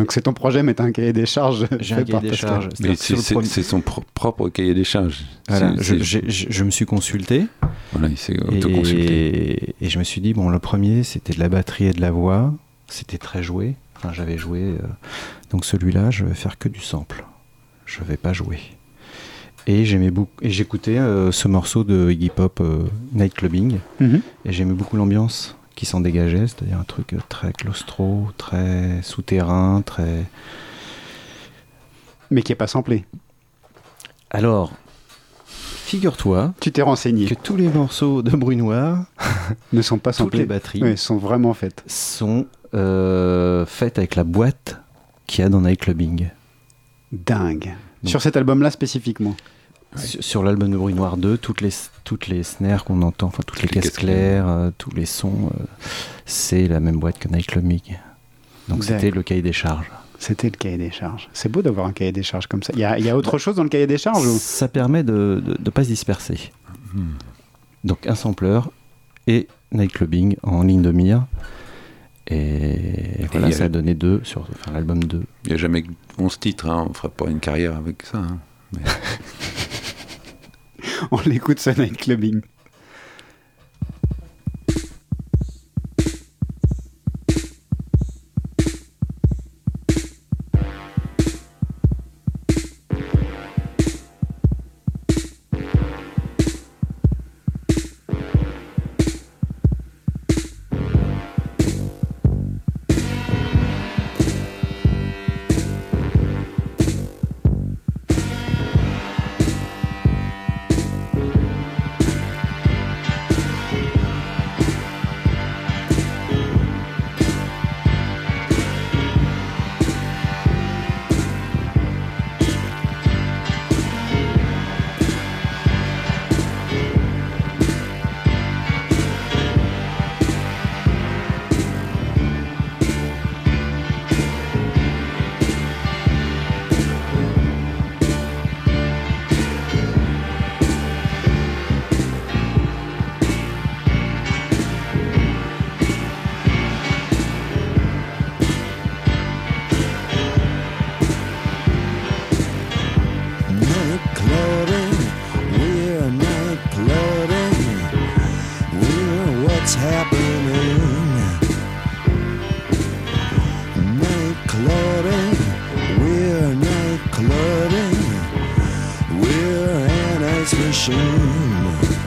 S1: Donc c'est ton projet, mais t'as un cahier des charges.
S8: J'ai un cahier
S1: par
S8: des charges.
S2: Mais c'est
S8: le
S2: c'est-
S8: premier-
S2: c'est son pro- propre cahier des charges.
S8: Voilà,
S2: C'est-
S8: je,
S2: c'est-
S8: j'ai- je- je me suis consulté
S2: voilà, il s'est autoconsulté.
S8: et, et je me suis dit, bon, le premier, c'était de la batterie et de la voix. C'était très joué. Enfin, j'avais joué. euh, donc celui-là, je vais faire que du sample. Je vais pas jouer. Et j'aimais beaucoup. Et j'écoutais euh, ce morceau de Iggy Pop, euh, Night Clubbing.
S1: Mhm.
S8: Et j'aimais beaucoup l'ambiance qui s'en dégageait, c'est-à-dire un truc euh, très claustro, très souterrain, très.
S1: Mais qui est pas samplé.
S8: Alors, figure-toi
S1: Tu t'es renseigné.
S8: que tous les morceaux de Bruit Noir,
S1: Ne sont pas
S8: toutes
S1: samplés.
S8: les batteries,
S1: Oui, sont vraiment faites.
S8: sont euh, faites avec la boîte qu'il y a dans Night Clubbing.
S1: Dingue.
S8: Donc-
S1: Sur cet album-là spécifiquement.
S8: Sur, sur l'album de Bruit Noir 2, toutes les, toutes les snares qu'on entend, enfin toutes les
S2: les
S8: caisses claires, euh, tous les sons, euh, c'est la même boîte que Night Clubbing. Donc c'était le cahier des charges.
S1: C'était le cahier des charges. C'est beau d'avoir un cahier des charges comme ça. Il y a, il y a autre chose dans le cahier des charges ou...
S8: Ça permet de ne pas se disperser. Donc un sampler et Night Clubbing en ligne de mire. Et voilà,
S2: a-
S8: ça a donné deux sur enfin, l'album 2.
S2: Il n'y a jamais que 11 titres, hein, on fera pas une carrière avec ça. hein.
S1: On l'écoute ce night clubbing.
S9: Ice.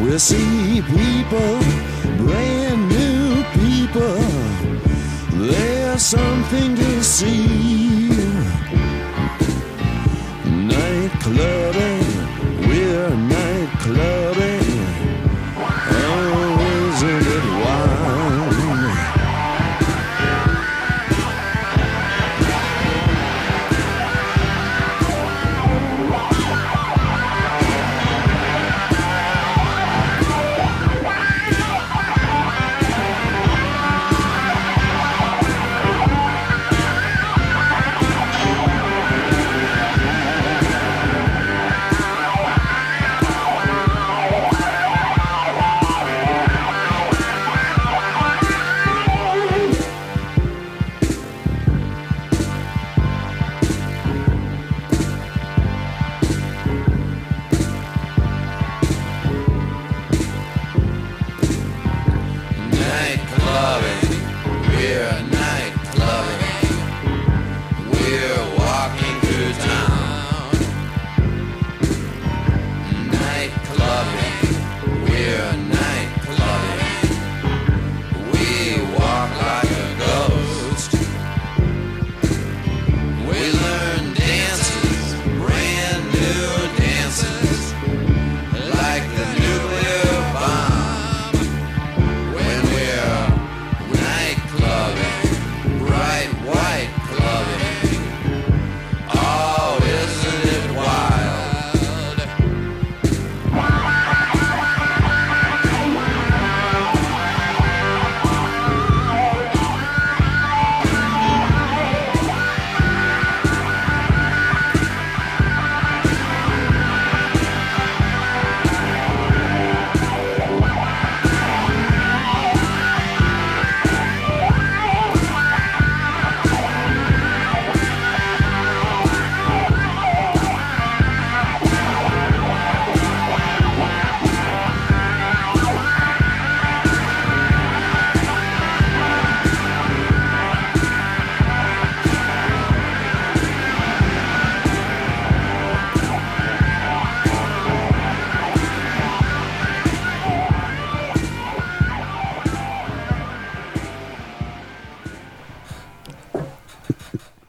S9: We'll see people, brand new people. There's something to see. Night clubbing, we're night clubbing.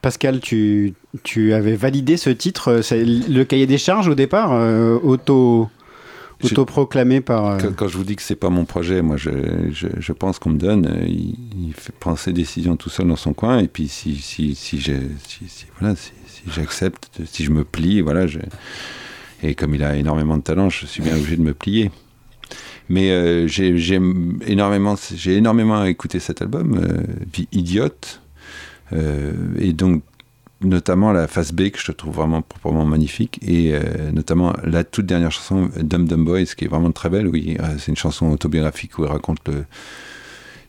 S1: Pascal, tu, tu avais validé ce titre, euh, c'est le cahier des charges au départ, euh, auto, autoproclamé par. euh,
S2: Quand, quand je vous dis que c'est pas mon projet, moi je, je, je pense qu'on me donne, euh, il, il fait prendre ses décisions tout seul dans son coin, et puis si, si, si, j'ai- si, si- voilà, si, si j'accepte, si je me plie, voilà, je, et comme il a énormément de talent, je suis bien obligé de me plier. Mais euh, j'ai j'ai énormément, j'ai énormément écouté cet album, euh, Vie idiote, et donc notamment la phase B que je trouve vraiment proprement magnifique et euh, notamment la toute dernière chanson Dum Dum Boys qui est vraiment très belle où il- euh, c'est une chanson autobiographique où il raconte le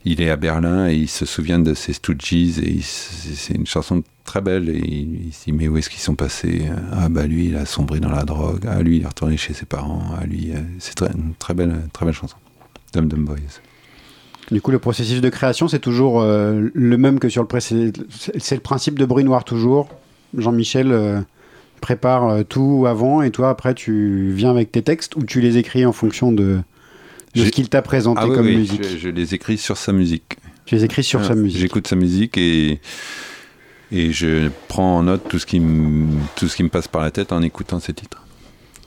S2: il est à Berlin et il se souvient de ses Stooges et c'est une chanson très belle et il, se dit mais où est-ce qu'ils sont passés? Ah bah lui il a sombré dans la drogue. Ah lui il est retourné chez ses parents. Ah lui euh, c'est très, une très belle très belle chanson. Dum Dum Boys
S1: Du coup, le processus de création, c'est toujours euh, le même que sur le précédent. C'est le principe de bruit noir toujours. Jean-Michel euh, prépare euh, tout avant et toi, après, tu viens avec tes textes ou tu les écris en fonction de, de ce qu'il t'a présenté
S2: ah oui,
S1: comme
S2: oui,
S1: musique
S2: je, je les écris sur sa musique
S1: Tu les écris sur
S2: Ah,
S1: sa musique.
S2: J'écoute sa musique et, et je prends en note tout ce, qui me, tout ce qui me passe par la tête en écoutant ses titres.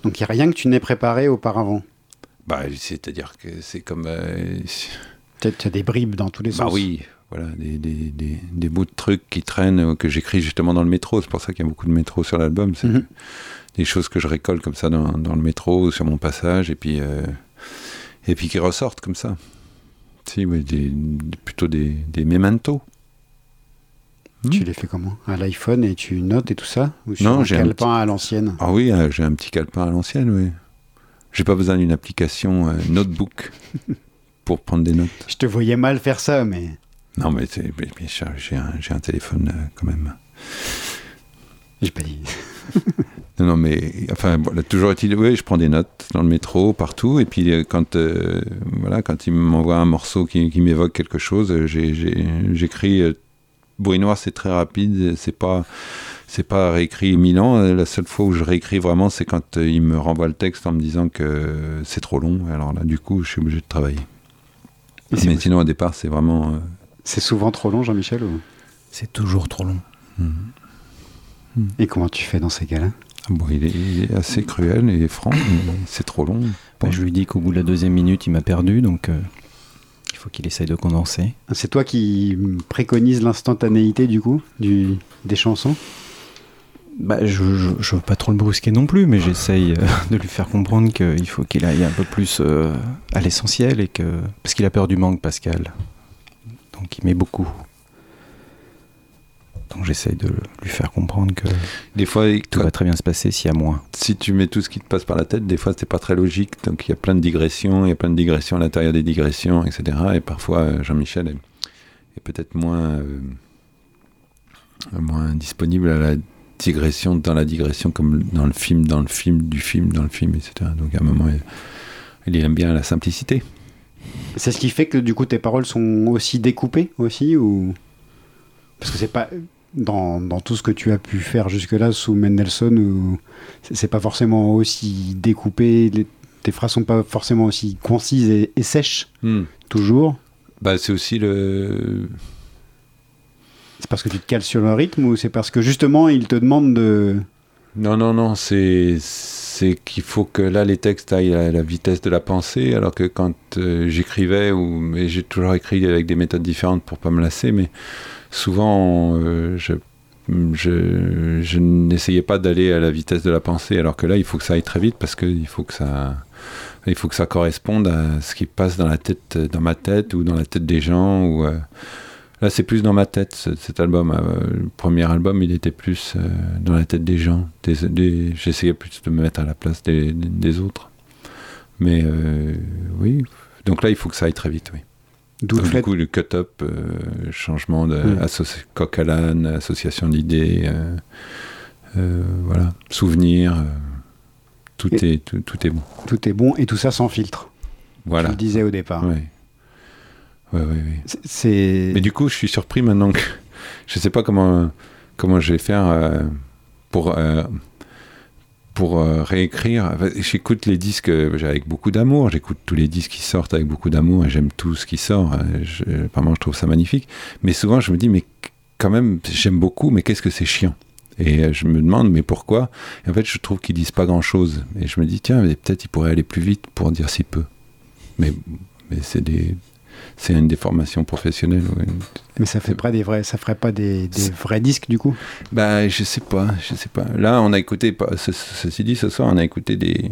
S1: Donc, il n'y a rien que tu n'aies préparé auparavant.
S2: Bah, C'est-à-dire que c'est comme. euh,
S1: Peut-être des bribes dans tous les
S2: bah
S1: sens.
S2: oui, voilà, des, des, des, des bouts de trucs qui traînent, euh, que j'écris justement dans le métro. C'est pour ça qu'il y a beaucoup de métro sur l'album. C'est
S1: Mhm.
S2: des choses que je récolte comme ça dans, dans le métro, sur mon passage, et puis, euh, et puis qui ressortent comme ça. Si, oui, plutôt des, des mementos.
S1: Tu les fais comment? À l'iPhone et tu notes et tout ça? Ou sur
S2: Non,
S1: un
S2: j'ai un
S1: calepin à l'ancienne?
S2: Ah oui, euh, j'ai un petit calepin à l'ancienne, oui. J'ai pas besoin d'une application euh, notebook pour prendre des notes.
S1: Je te voyais mal faire ça, mais
S2: Non, mais c'est mais- mais j'ai un, téléphone euh, quand même.
S1: j'ai pas dit.
S2: Non, non, mais enfin, voilà, toujours est-il, oui, je prends des notes dans le métro, partout, et puis euh, quand, euh, voilà, quand il m'envoie un morceau qui, qui m'évoque quelque chose, j'écris. Bruit noir, c'est très rapide, c'est pas, c'est pas réécrit mille ans. La seule fois où je réécris vraiment, c'est quand il me renvoie le texte en me disant que c'est trop long. Alors là, du coup, je suis obligé de travailler. Mais sinon, au départ, c'est vraiment. euh,
S1: C'est souvent trop long, Jean-Michel ou...
S8: C'est toujours trop long.
S1: Et comment tu fais dans ces cas-là?
S2: Bon, il, est, il est assez cruel et franc, mais c'est trop long.
S8: Bah, je lui dis qu'au bout de la deuxième minute, il m'a perdu, donc euh, il faut qu'il essaye de condenser.
S1: C'est toi qui préconise l'instantanéité du coup du, des chansons?
S8: Bah, je, je, je veux pas trop le brusquer non plus, mais j'essaye euh, de lui faire comprendre qu'il faut qu'il aille un peu plus euh, à l'essentiel et que parce qu'il a peur du manque, Pascal. Donc il met beaucoup. Donc j'essaye de lui faire comprendre que
S2: Des fois,
S8: tout va très bien se passer s'il y a moins.
S2: si tu mets tout ce qui te passe par la tête, des fois c'est pas très logique. Donc il y a plein de digressions, il y a plein de digressions à l'intérieur des digressions, etc. Et parfois euh, Jean-Michel est, est peut-être moins, euh, moins disponible à la digression dans la digression, comme dans le film, dans le film, du film, dans le film, etc. Donc à un moment, il, il aime bien la simplicité.
S1: C'est ce qui fait que du coup tes paroles sont aussi découpées aussi ou? Parce que c'est pas dans, dans tout ce que tu as pu faire jusque-là sous Mendelssohn ou c'est pas forcément aussi découpé, les- tes phrases sont pas forcément aussi concises et, et sèches? Toujours?
S2: Bah, c'est aussi le.
S1: C'est parce que tu te cales sur le rythme ou c'est parce que justement il te demande de
S2: Non, non, non, c'est qu'il faut que là les textes aillent à la vitesse de la pensée, alors que quand euh, j'écrivais, ou mais j'ai toujours écrit avec des méthodes différentes pour pas me lasser, mais souvent euh, je je, n'essayais pas d'aller à la vitesse de la pensée, alors que là il faut que ça aille très vite parce que il faut que ça il faut que ça corresponde à ce qui passe dans la tête dans ma tête ou dans la tête des gens ou euh, Là, c'est plus dans ma tête, ce- cet album. Euh, le premier album, il était plus euh, dans la tête des gens. Des- des- J'essayais plus de me mettre à la place des, autres. Mais euh, oui, donc là, il faut que ça aille très vite, oui.
S1: D'où
S2: du coup, le cut-up, changement de
S1: Mm.
S2: associ- coq à l'âne, association d'idées, voilà, souvenirs, tout,
S1: Et-
S2: est, tout, tout est bon.
S1: tout est bon et tout ça sans filtre.
S2: Voilà.
S1: Le disais au départ.
S2: Ouais. Ouais, ouais, ouais.
S1: C'est-
S2: Mais du coup, je suis surpris maintenant que je sais pas comment comment je vais faire euh, pour euh, pour euh, réécrire. Enfin, J'écoute les disques avec beaucoup d'amour. J'écoute tous les disques qui sortent avec beaucoup d'amour et j'aime tout ce qui sort. Euh, Je, vraiment, je trouve ça magnifique. Mais souvent, je me dis mais quand même, j'aime beaucoup, mais qu'est-ce que c'est chiant? Et je me demande, mais pourquoi? Et en fait, je trouve qu'ils disent pas grand-chose. Et je me dis, tiens, peut-être ils pourraient aller plus vite pour dire si peu. Mais, mais c'est des... C'est une déformation professionnelle.
S1: Mais ça fait pas des vrais, ça ferait pas des, des vrais disques du coup?
S2: Bah, je sais pas, je sais pas. Là, on a écouté, ce- ceci dit, ce soir, on a écouté des.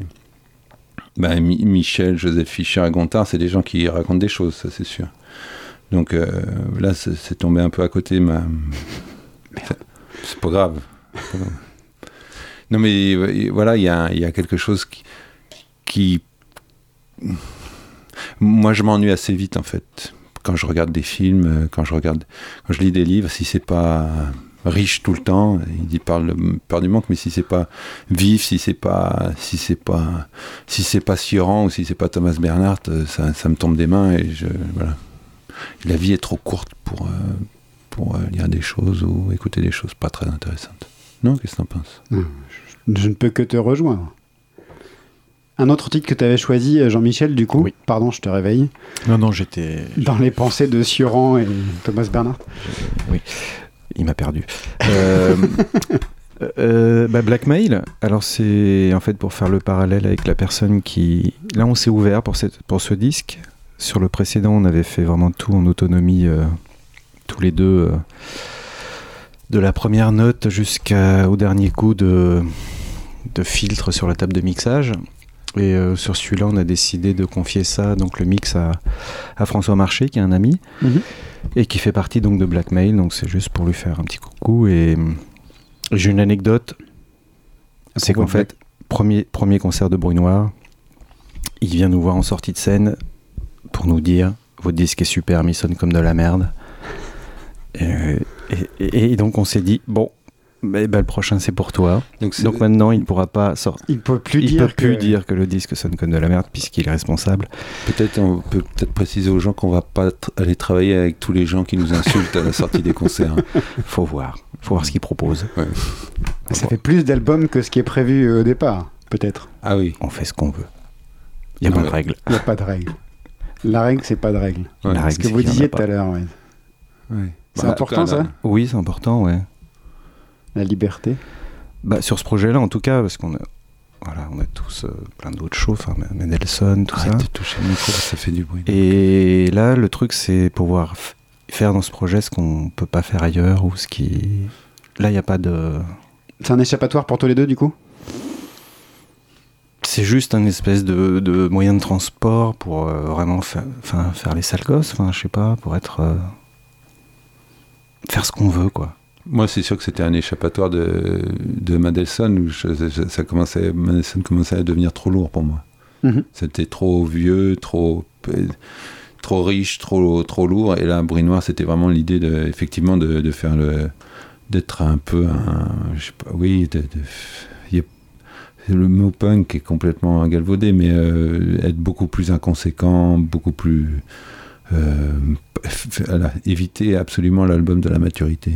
S2: Bah, Mi- Michel, Joseph Fischer et Gontard, c'est des gens qui racontent des choses, ça c'est sûr. Donc euh, là, c'est tombé un peu à côté. Ma... C'est pas grave. Non, mais euh, voilà, il y a, y a quelque chose qui. qui... Moi, je m'ennuie assez vite en fait. Quand je regarde des films, euh, quand je regarde, quand je lis des livres, si c'est pas riche tout le temps, il dit parle peur du manque, mais si c'est pas vif, si c'est pas, si c'est pas, si c'est pas Sioran ou si c'est pas Thomas Bernhardt, euh, ça, me tombe des mains et je, voilà. La vie est trop courte pour, euh, pour lire des choses ou écouter des choses pas très intéressantes. Non, qu'est-ce que t'en penses?
S1: Je ne peux que te rejoindre. Un autre titre que tu avais choisi, euh, Jean-Michel, du coup.
S8: Oui.
S1: Pardon, je te réveille.
S8: Non, non, j'étais.
S1: Dans les pensées de Sioran et Thomas Bernard.
S8: Il m'a perdu. Euh, euh, bah, Blackmail, alors c'est en fait pour faire le parallèle avec la personne qui. Là, on s'est ouvert pour, cette, pour ce disque. Sur le précédent, on avait fait vraiment tout en autonomie, euh, tous les deux, euh, de la première note jusqu'au dernier coup de, de filtre sur la table de mixage. Et euh, sur celui-là, on a décidé de confier ça, donc le mix à, à François Marché, qui est un ami
S1: Mhm.
S8: et qui fait partie donc de Blackmail. Donc c'est juste pour lui faire un petit coucou. Et j'ai une anecdote. C'est qu'en fait, premier, premier concert de Bruit Noir, il vient nous voir en sortie de scène pour nous dire votre disque est super, mais il sonne comme de la merde. Et, et- et- et donc on s'est dit bon, mais ben, le prochain c'est pour toi.
S2: Donc,
S8: maintenant il pourra pas sortir.
S1: Il peut plus
S8: Il
S1: dire
S8: peut plus dire que le disque sonne comme de la merde puisqu'il est responsable.
S2: peut-être on peut peut-être préciser aux gens qu'on va pas aller travailler avec tous les gens qui nous insultent à la sortie des concerts.
S8: Faut voir, faut voir ce qu'il propose.
S1: Ça fait plus d'albums que ce qui est prévu euh, au départ, peut-être.
S2: Ah oui.
S8: On fait ce qu'on veut. Il n'y a
S2: Non,
S8: pas de règle.
S1: Il n'y a pas de règle. La règle, c'est pas de règle.
S2: Ouais.
S8: La
S1: Ce que vous disiez tout à l'heure, ouais.
S2: Ouais.
S1: C'est
S2: Bah,
S1: important,
S2: cas,
S1: ça
S8: Oui, c'est important, ouais.
S1: La liberté?
S8: Bah, sur ce projet-là, en tout cas, parce qu'on a, voilà, on a tous euh, plein d'autres choses, enfin, Mendelssohn, tout
S2: Arrête
S8: ça.
S2: de toucher le micro, ça fait du bruit.
S8: Et là, le truc, c'est pouvoir faire dans ce projet ce qu'on peut pas faire ailleurs ou ce qui. Là, il n'y a pas de.
S1: C'est un échappatoire pour tous les deux, du coup?
S8: C'est juste un espèce de, de moyen de transport pour euh, vraiment fa- faire les sales gosses, je sais pas, pour être. euh, faire ce qu'on veut, quoi.
S2: Moi, c'est sûr que c'était un échappatoire de, de Mendelssohn où je- je- ça commençait, Mendelssohn commençait à devenir trop lourd pour moi.
S1: Mhm.
S2: C'était trop vieux, trop, trop riche, trop, trop lourd. Et là, Bruit Noir, c'était vraiment l'idée de, effectivement, de, de faire le, d'être un peu un, je sais pas, oui, de, de- le mot punk est complètement galvaudé, mais euh, être beaucoup plus inconséquent, beaucoup plus, euh, voilà, éviter absolument l'album de la maturité.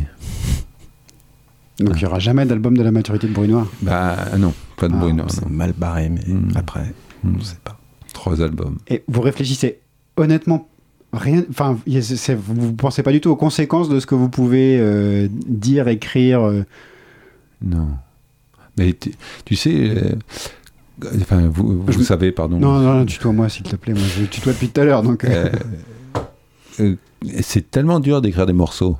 S1: Donc il n'y aura jamais d'album de la maturité de Bruit Noir.
S2: Bah non, pas de
S1: Ah,
S2: bruit noir.
S8: C'est mal barré, mais
S2: Mm.
S8: après,
S2: Mm.
S8: on sait pas.
S2: Trois albums.
S1: Et vous réfléchissez honnêtement rien. Enfin, vous ne pensez pas du tout aux conséquences de ce que vous pouvez euh, dire, écrire. euh,
S2: Non. Mais tu, sais, euh, enfin, vous, vous
S1: Je-
S2: savez, pardon.
S1: Non, non, non, tutoie-moi s'il te plaît. Moi, je tutoie depuis tout à l'heure. Donc, euh,
S2: c'est tellement dur d'écrire des morceaux,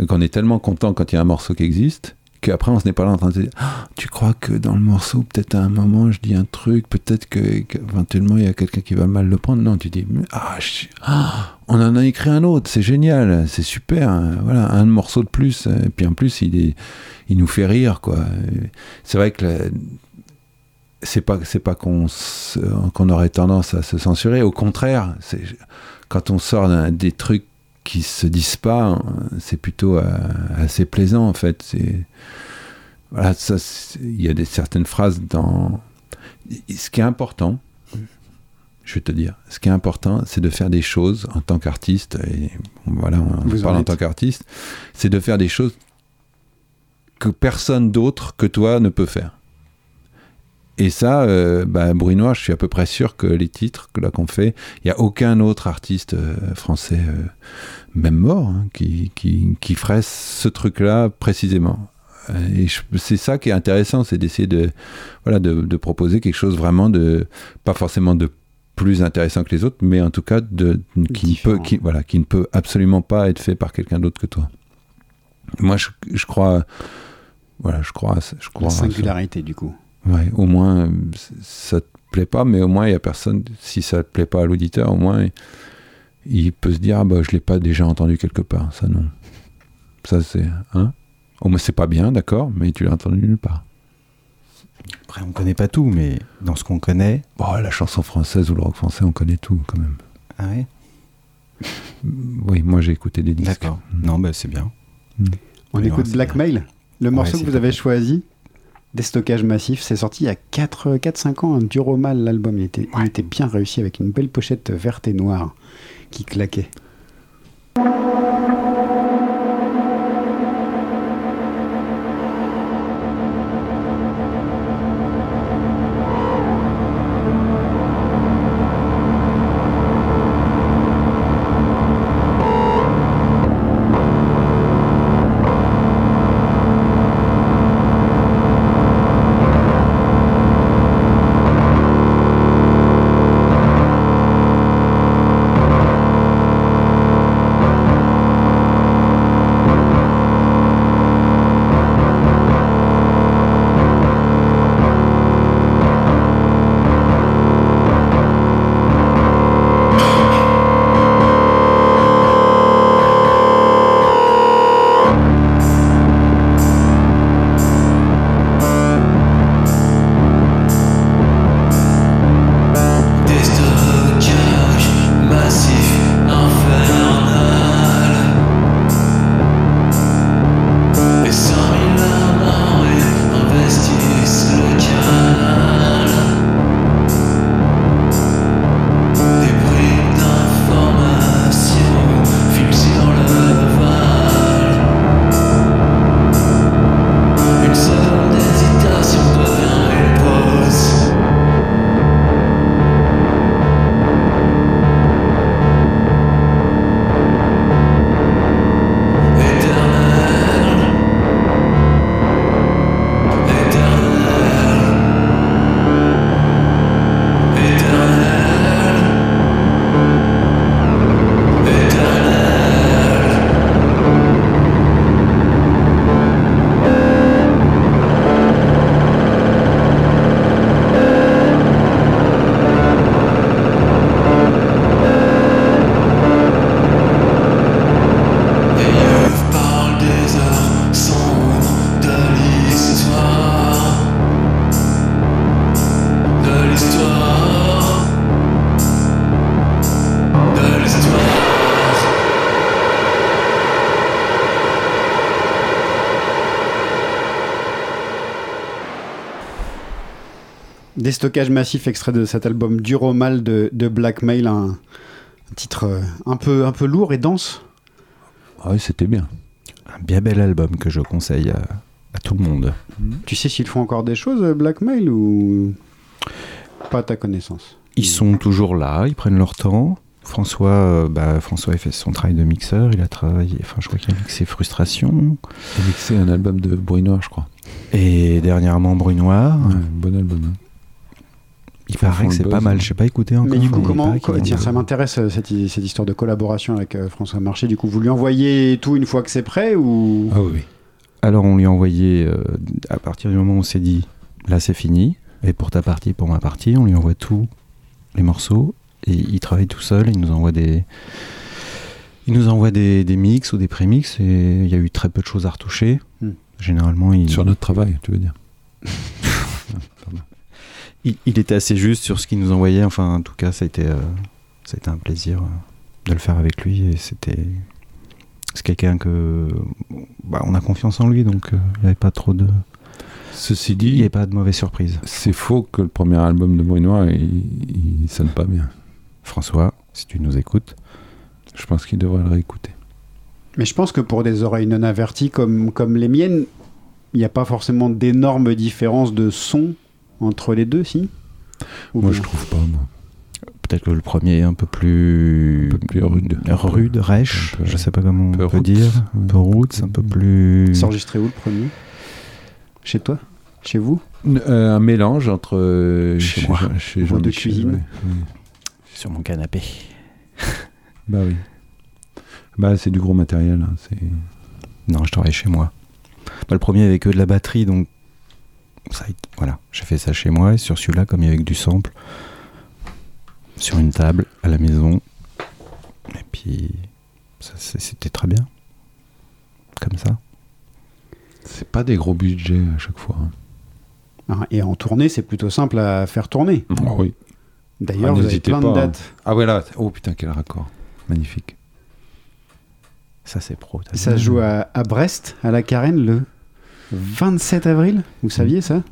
S2: euh, qu'on est tellement content quand il y a un morceau qui existe, qu'après on se n'est pas là en train de dire Ah, Tu crois que dans le morceau, peut-être à un moment je dis un truc, peut-être que il y a quelqu'un qui va mal le prendre. Non, tu dis ah, ah, on en a écrit un autre, c'est génial, c'est super, hein, voilà, un morceau de plus, euh, et puis en plus il, est, il nous fait rire, quoi. Euh, C'est vrai que c'est pas c'est pas qu'on qu'on aurait tendance à se censurer. Au contraire c'est quand on sort d'un- des trucs qui se disent pas euh, c'est plutôt euh, assez plaisant en fait c'est voilà ça il y a des certaines phrases dans ce qui est important je vais te dire ce qui est important c'est de faire des choses en tant qu'artiste et voilà on
S1: Vous en
S2: parle en
S1: êtes.
S2: tant qu'artiste c'est de faire des choses que personne d'autre que toi ne peut faire Et ça, euh, bah, Bruit Noir, je suis à peu près sûr que les titres que là qu'on fait, il n'y a aucun autre artiste euh, français, euh, même mort, hein, qui, qui, qui ferait ce truc-là précisément. Euh, Et c'est ça qui est intéressant, c'est d'essayer de, voilà, de, de proposer quelque chose vraiment de, pas forcément de plus intéressant que les autres, mais en tout cas de, qui, ne peut, qui, voilà, qui ne peut absolument pas être fait par quelqu'un d'autre que toi. Moi, je, je crois, voilà, je crois, je crois
S1: La singularité, du coup.
S2: Ouais, au moins, euh, ça te plaît pas, mais au moins, il y a personne, si ça te plaît pas à l'auditeur, au moins, il, il peut se dire, ah bah, je l'ai pas déjà entendu quelque part. Ça, non. Ça, c'est, hein. Au moins, c'est pas bien, d'accord, mais tu l'as entendu nulle part.
S8: Après, on connaît pas tout, mais dans ce qu'on connaît.
S2: Bon, la chanson française ou le rock français, on connaît tout, quand même.
S8: Ah ouais?
S2: Oui, moi, j'ai écouté des disques.
S8: D'accord. Non, bah c'est bien.
S1: On
S8: Oui,
S1: écoute Blackmail. Le morceau que vous avez choisi, Déstockage massif, c'est sorti il y a 4-5 ans, un dur au mal l'album. Il était bien réussi avec une belle pochette verte et noire qui claquait.
S10: Déstockage massif,
S1: extrait de cet album dur au mal de, de Blackmail, un, un titre euh, un peu, un peu lourd et dense.
S2: Ah oui, c'était bien.
S8: Un bien bel album que je conseille à, à tout le monde.
S1: Tu sais s'ils font encore des choses, euh, Blackmail, ou pas à ta connaissance?
S8: Ils sont toujours là, ils prennent leur temps. François, euh, bah, François a fait son travail de mixeur, il a travaillé, enfin je crois qu'il a mixé Frustration.
S2: Il a mixé un album de Bruit Noir, je crois.
S8: Et dernièrement Bruit Noir.
S2: Ouais, bon album. hein.
S8: Paraît que c'est pas mal, je sais pas écouté encore.
S1: Mais du coup, comment Tiens, ça m'intéresse euh, cette, cette histoire de collaboration avec euh, François Marché. Du coup, vous lui envoyez tout une fois que c'est prêt ou?
S2: Ah oui.
S8: Alors on lui a envoyé, euh, à partir du moment où on s'est dit, là c'est fini, et pour ta partie, pour ma partie, on lui envoie tous les morceaux, et il travaille tout seul, il nous envoie des... Il nous envoie des, des mix ou des prémix, et il y a eu très peu de choses à retoucher.
S1: Hmm.
S8: Généralement, il,
S2: Sur notre travail, tu veux dire.
S8: il, il était assez juste sur ce qu'il nous envoyait, enfin en tout cas ça a été, euh, ça a été un plaisir euh, de le faire avec lui, et c'était... C'est quelqu'un que... bah, on a confiance en lui, donc euh, il n'y avait pas trop de...
S2: Ceci
S8: Il n'y
S2: dit,
S8: avait pas de mauvaise surprise.
S2: c'est faux que le premier album de Bruit Noir, il, il sonne pas bien.
S8: François, si tu nous écoutes.
S2: Je pense qu'il devrait le réécouter.
S1: Mais je pense que pour des oreilles non averties comme, comme les miennes, il n'y a pas forcément d'énormes différences de son entre les deux, si? Ou
S2: Moi, je trouve pas, moi.
S8: Peut-être que le premier est un peu plus,
S2: Un peu plus rude.
S8: rude, rêche,
S2: peu-
S8: je sais pas comment on
S2: peu
S8: peut
S2: roots.
S8: dire, un peu roots, un peu plus.
S1: C'est enregistré où le premier? Chez toi? Chez vous?
S2: Euh, un mélange entre. euh,
S8: Chez moi.
S2: Chez
S1: Voix de cuisine.
S2: ouais. Oui.
S8: sur mon canapé.
S2: Bah oui. Bah, c'est du gros matériel. hein, c'est...
S8: Non, je travaille chez moi. Bah, le premier avec que de la batterie, donc ça, voilà, j'ai fait ça chez moi et sur celui-là, comme il y avait du sample, sur une table à la maison. Et puis c'était très bien, comme ça.
S2: c'est pas des gros budgets à chaque fois. hein.
S1: Ah, Et en tournée, c'est plutôt simple à faire tourner.
S2: Ah oui.
S1: D'ailleurs,
S2: Ah,
S1: vous avez plein
S2: pas,
S1: de
S2: hein.
S1: dates.
S2: Ah voilà. Oh putain, quel raccord. Magnifique.
S8: Ça c'est pro.
S1: Ça se joue à, à Brest, à la Carène, le 27 avril. Vous saviez ça?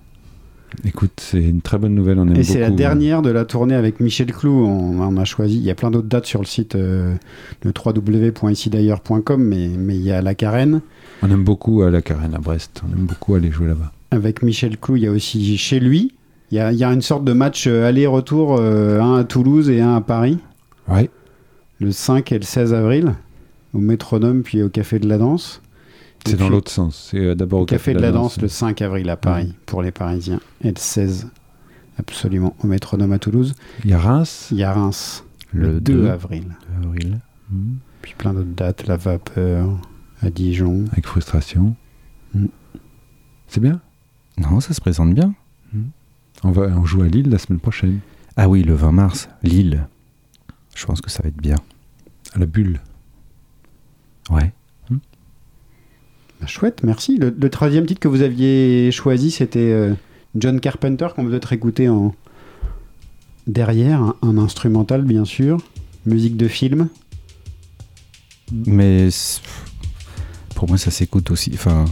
S2: Écoute, c'est une très bonne nouvelle. On aime
S1: Et c'est la dernière de la tournée avec Michel Clou. On, on a choisi. Il y a plein d'autres dates sur le site, euh, le www.icid'ailleurs.com, mais, mais il y a la Carène.
S2: On aime beaucoup à la Carène à Brest. On aime beaucoup aller jouer là-bas.
S1: Avec Michel Clou, il y a aussi chez lui. Il y a, il y a une sorte de match euh, aller-retour, euh, un à Toulouse et un à Paris,
S2: Ouais.
S1: le 5 et le 16 avril, au Métronome puis au Café de la Danse.
S2: C'est dans l'autre sens. C'est euh, d'abord
S1: Au Café de la Danse le 5 avril à Paris pour les Parisiens et le 16 absolument au Métronome à Toulouse.
S2: Il y a Reims.
S1: Il y a Reims le,
S8: Le
S1: 2
S8: 2.
S1: avril.
S8: avril.
S2: Mhm.
S1: Puis plein d'autres dates, la vapeur à Dijon.
S2: Avec frustration.
S1: Mm.
S2: C'est bien?
S8: Non, ça se présente bien.
S2: On, va, on joue à Lille la semaine prochaine.
S8: Ah oui, le 20 mars, Lille. Je pense que ça va être bien.
S2: À la bulle.
S8: Ouais.
S1: Bah, chouette, merci. Le, troisième titre que vous aviez choisi, c'était euh, John Carpenter, qu'on peut être écouter en derrière, un, instrumental bien sûr, musique de film.
S8: Mais pour moi, ça s'écoute aussi. Enfin,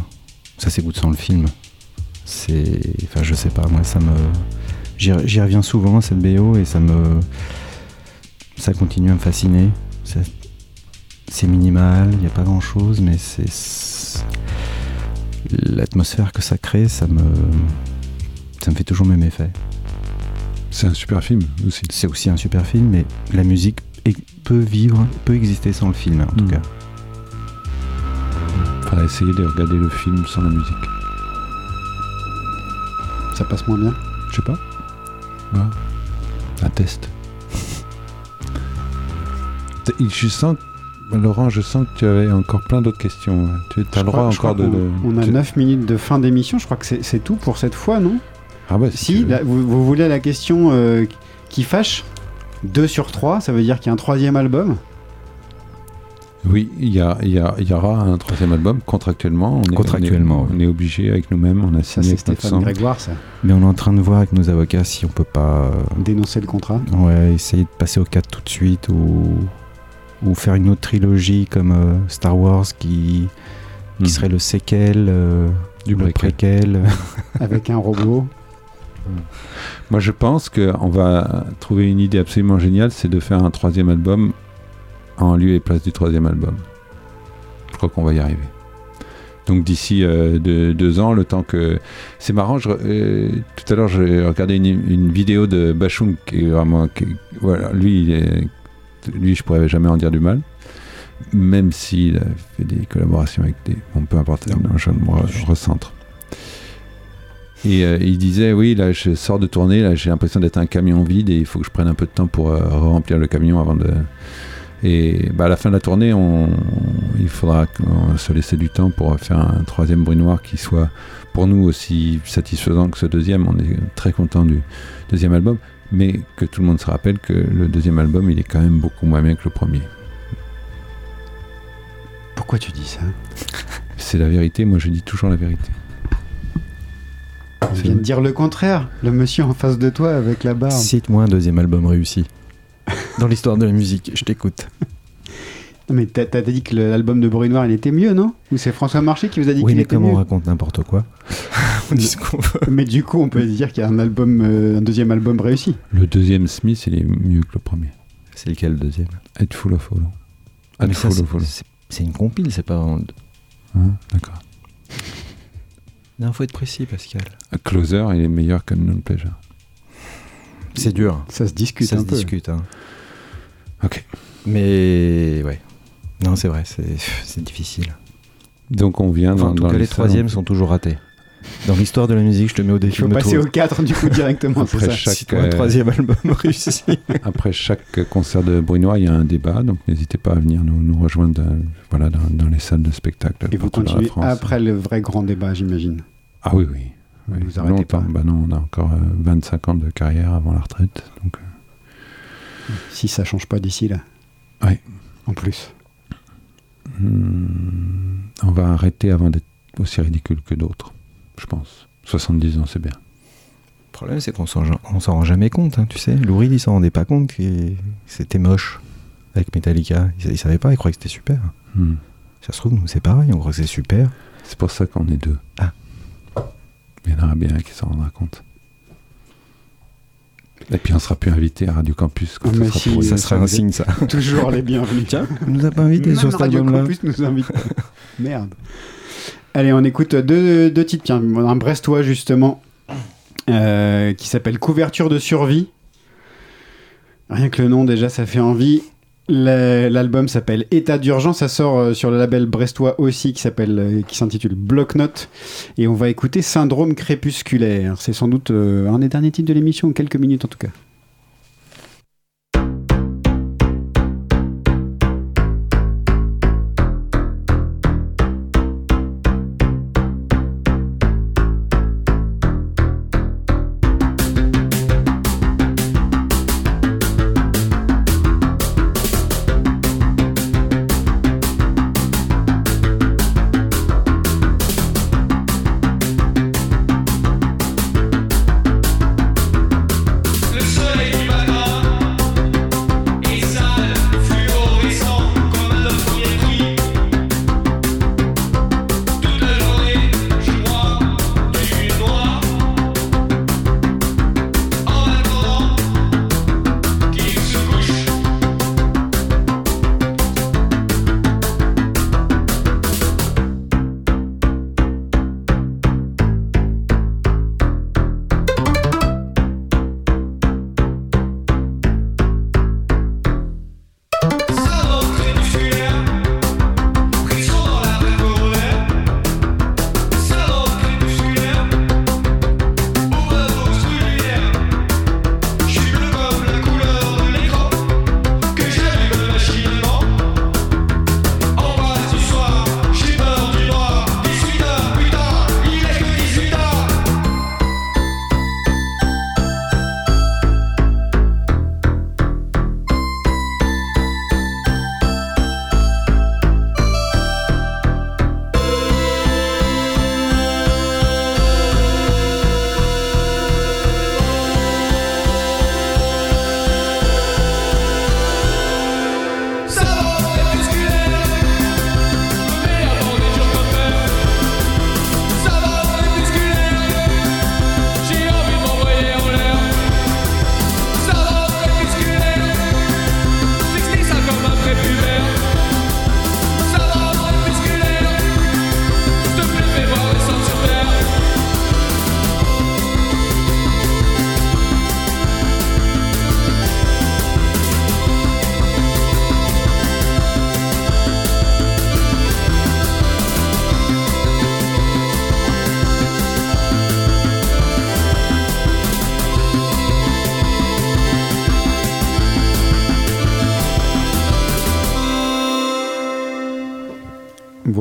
S8: ça s'écoute sans le film. C'est. Enfin, je sais pas, moi, ça me. J'y reviens souvent cette BO et ça me. Ça continue à me fasciner. C'est- minimal, il n'y a pas grand chose, mais c'est. L'atmosphère que ça crée, ça me. Ça me fait toujours le même effet.
S2: C'est un super film aussi.
S8: C'est aussi un super film, mais la musique peut vivre, peut exister sans le film en tout
S2: Mm.
S8: cas.
S2: Faudra essayer de regarder le film sans la musique.
S1: Ça passe moins bien.
S2: Je sais pas. Ouais. Un test. Je sens, Laurent, je sens que tu avais encore plein d'autres questions. Tu as
S1: Je
S2: le droit
S1: crois-
S2: encore de.
S1: On a
S2: tu-
S1: 9 minutes de fin d'émission, je crois que c'est tout pour cette fois, non?
S2: Ah bah, si.
S1: Là, vous, vous voulez la question euh, qui fâche? 2 sur 3, ça veut dire qu'il y a un troisième album?
S2: Oui, il y, a, il y, a- il y aura un troisième album contractuellement. On est,
S8: Contractuellement,
S2: On est, on est obligé avec nous-mêmes. On a
S1: Ça,
S2: signé notre
S1: Stéphane. Grégoire, ça.
S8: Mais on est en train de voir avec nos avocats si on peut pas euh,
S1: Dénoncer le contrat.
S8: ouais, essayer de passer au 4 tout de suite ou, ou faire une autre trilogie comme euh, Star Wars qui, qui
S2: Mhm.
S8: serait le séquel, euh,
S2: Du
S8: le
S2: préquel.
S8: préquel.
S1: avec un robot.
S2: Moi, je pense qu'on va trouver une idée absolument géniale, c'est de faire un troisième album en lieu et place du troisième album. Je crois qu'on va y arriver. Donc d'ici euh, deux, deux ans, le temps que... C'est marrant, je- euh, tout à l'heure j'ai regardé une, une vidéo de Bachung qui est vraiment... qui- voilà, lui, il est- lui, je pourrais jamais en dire du mal. Même s'il a fait des collaborations avec des... Bon, peu importe, non, je me re- recentre. Et euh, il disait, oui, là, je sors de tournée, là, j'ai l'impression d'être un camion vide et il faut que je prenne un peu de temps pour euh, remplir le camion avant de... Et bah, à la fin de la tournée, on, il faudra se laisser du temps pour faire un troisième bruit noir qui soit pour nous aussi satisfaisant que ce deuxième. On est très content du deuxième album, mais que tout le monde se rappelle que le deuxième album, il est quand même beaucoup moins bien que le premier.
S1: Pourquoi tu dis ça?
S2: C'est la vérité, moi je dis toujours la vérité.
S1: Je viens de dire le contraire. Le monsieur en face de toi avec la barbe.
S8: Cite-moi un deuxième album réussi. Dans l'histoire de la musique, je t'écoute.
S1: Non, mais t'as t'as dit que l'album de Bruit Noir, il était mieux, non? Ou c'est François Marché qui vous a dit
S8: Oui,
S1: qu'il
S8: mais
S1: était
S8: comme on raconte n'importe quoi, on dit ce qu'on veut.
S1: Mais du coup, on peut dire qu'il y a un album, euh, un deuxième album réussi.
S2: Le deuxième Smith, il est mieux que le premier.
S8: C'est lequel le deuxième?
S2: Head Full of Hollow.
S8: Mais
S2: Head
S8: ça,
S2: Full
S8: c'est- une compile, c'est pas.
S2: Hein, D'accord.
S8: Non, faut être précis, Pascal.
S2: Closer, il est meilleur que Non Pleasure.
S8: C'est dur.
S1: Ça se discute
S8: Ça
S1: un
S8: se
S1: peu.
S8: discute. hein.
S2: Ok.
S8: Mais ouais. Non, c'est vrai, c'est difficile.
S2: Donc on vient
S8: Enfin,
S2: dans,
S8: en tout
S2: dans
S8: cas, les troisièmes sont toujours ratés. Dans l'histoire de la musique, je te mets au
S1: Il
S8: défi
S1: faut
S8: de me
S1: passer
S8: trouver-
S1: au 4 du coup directement,
S2: Après
S1: ça.
S2: chaque,
S8: Cite-moi un
S2: euh,
S8: troisième album réussi.
S2: Après chaque concert de Brunois, il y a un débat, donc n'hésitez pas à venir nous, nous rejoindre euh, voilà, dans, dans les salles de spectacle.
S1: Et vous continuez après le vrai grand débat, j'imagine.
S2: Ah oui, oui. oui.
S1: Vous arrêtez
S2: Longtemps.
S1: pas.
S2: Bah non, on a encore euh, 25 ans de carrière avant la retraite. Donc, euh,
S1: Si ça change pas d'ici là.
S2: Ouais.
S1: En plus.
S2: Hmm, on va arrêter avant d'être aussi ridicule que d'autres, je pense. 70 ans, c'est bien.
S8: Le problème, c'est qu'on s'en rend jamais compte, hein, tu sais. Lou Reed, il s'en rendait pas compte que c'était moche avec Metallica. Il, il savait pas, il croyait que c'était super.
S2: Hmm.
S8: Ça se trouve, nous, c'est pareil, on croit que c'est super.
S2: C'est pour ça qu'on est deux.
S8: Ah.
S2: Il y en aura bien un qui s'en rendra compte. Et puis on sera plus invité à Radio Campus. quand
S1: Ah,
S2: ce
S1: mais
S2: sera
S1: si,
S8: ça serait un
S1: vous
S8: signe, ça.
S1: Toujours les bienvenus.
S8: Tiens, on nous a pas invités sur cet
S1: Radio. Campus nous invite. Merde. Allez, on écoute deux, deux titres. Tiens, un brestois justement euh, qui s'appelle Couverture de survie. Rien que le nom déjà, ça fait envie. La- L'album s'appelle État d'urgence. Ça sort euh, sur le label brestois aussi qui s'appelle, euh, qui s'intitule Bloc Note. Et on va écouter Syndrome crépusculaire. C'est sans doute euh, un des derniers titres de l'émission, quelques minutes en tout cas.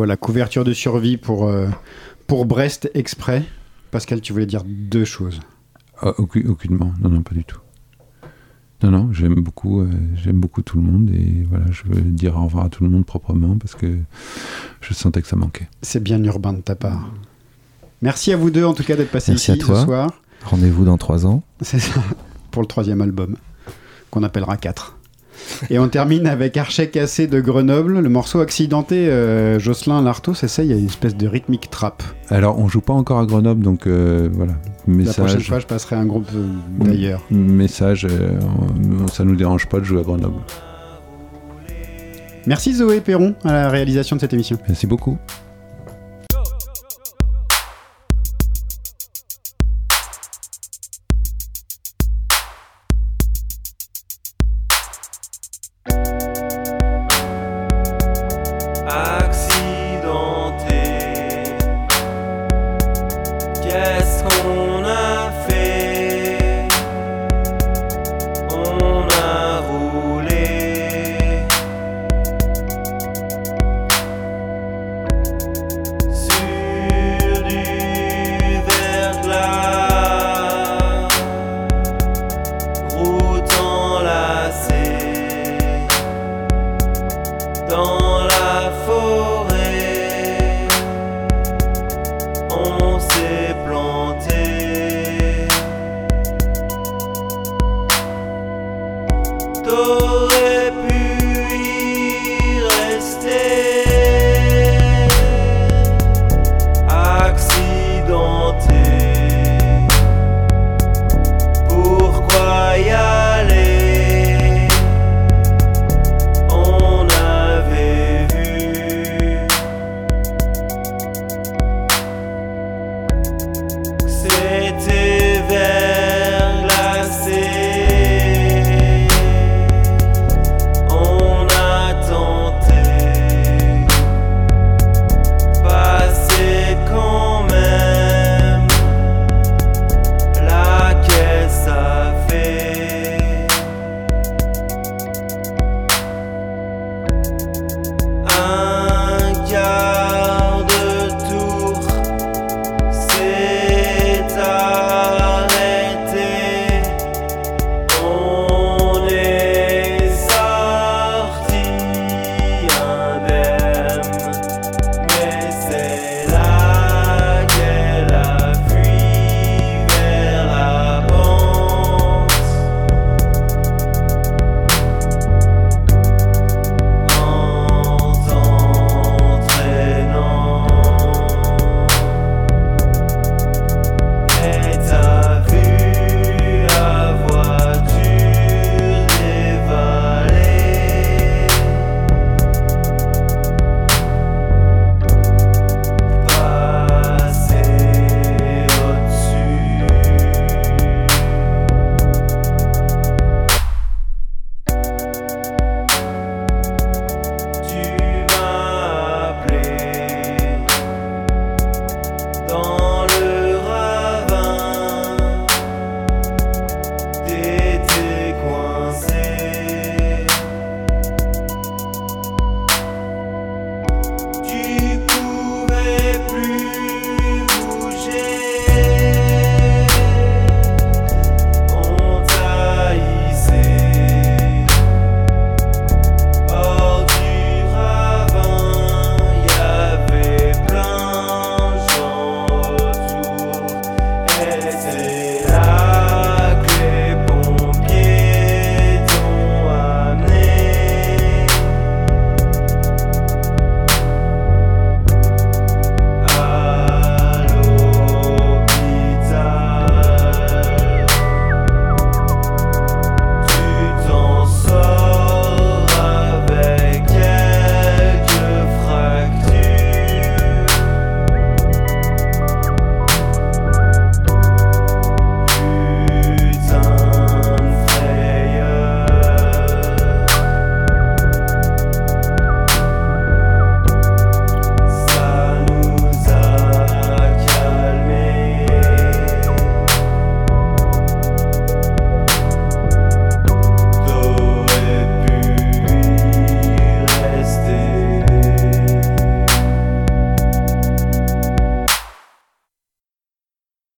S1: Voilà, couverture de survie pour, euh, pour Brest exprès. Pascal, tu voulais dire deux choses.
S2: Ah, aucun- aucunement, non, non, pas du tout. Non, non, j'aime beaucoup, euh, j'aime beaucoup tout le monde et voilà, je veux dire au revoir à tout le monde proprement parce que je sentais que ça manquait.
S1: C'est bien urbain de ta part. Merci à vous deux en tout cas d'être passés
S8: Merci
S1: ici
S8: à toi.
S1: ce soir.
S8: Rendez-vous dans trois ans.
S1: C'est ça, pour le troisième album, qu'on appellera 4. Et on termine avec Archet cassé de Grenoble, le morceau accidenté, euh, Jocelyn Lartaud, c'est ça, il y a une espèce de rythmique trap.
S2: Alors, on joue pas encore à Grenoble, donc euh, voilà.
S1: La prochaine
S2: Message,
S1: fois, je passerai un groupe euh, d'ailleurs.
S2: message, ça nous dérange pas de jouer à Grenoble.
S1: Merci Zoé Perron à la réalisation de cette émission.
S2: Merci beaucoup.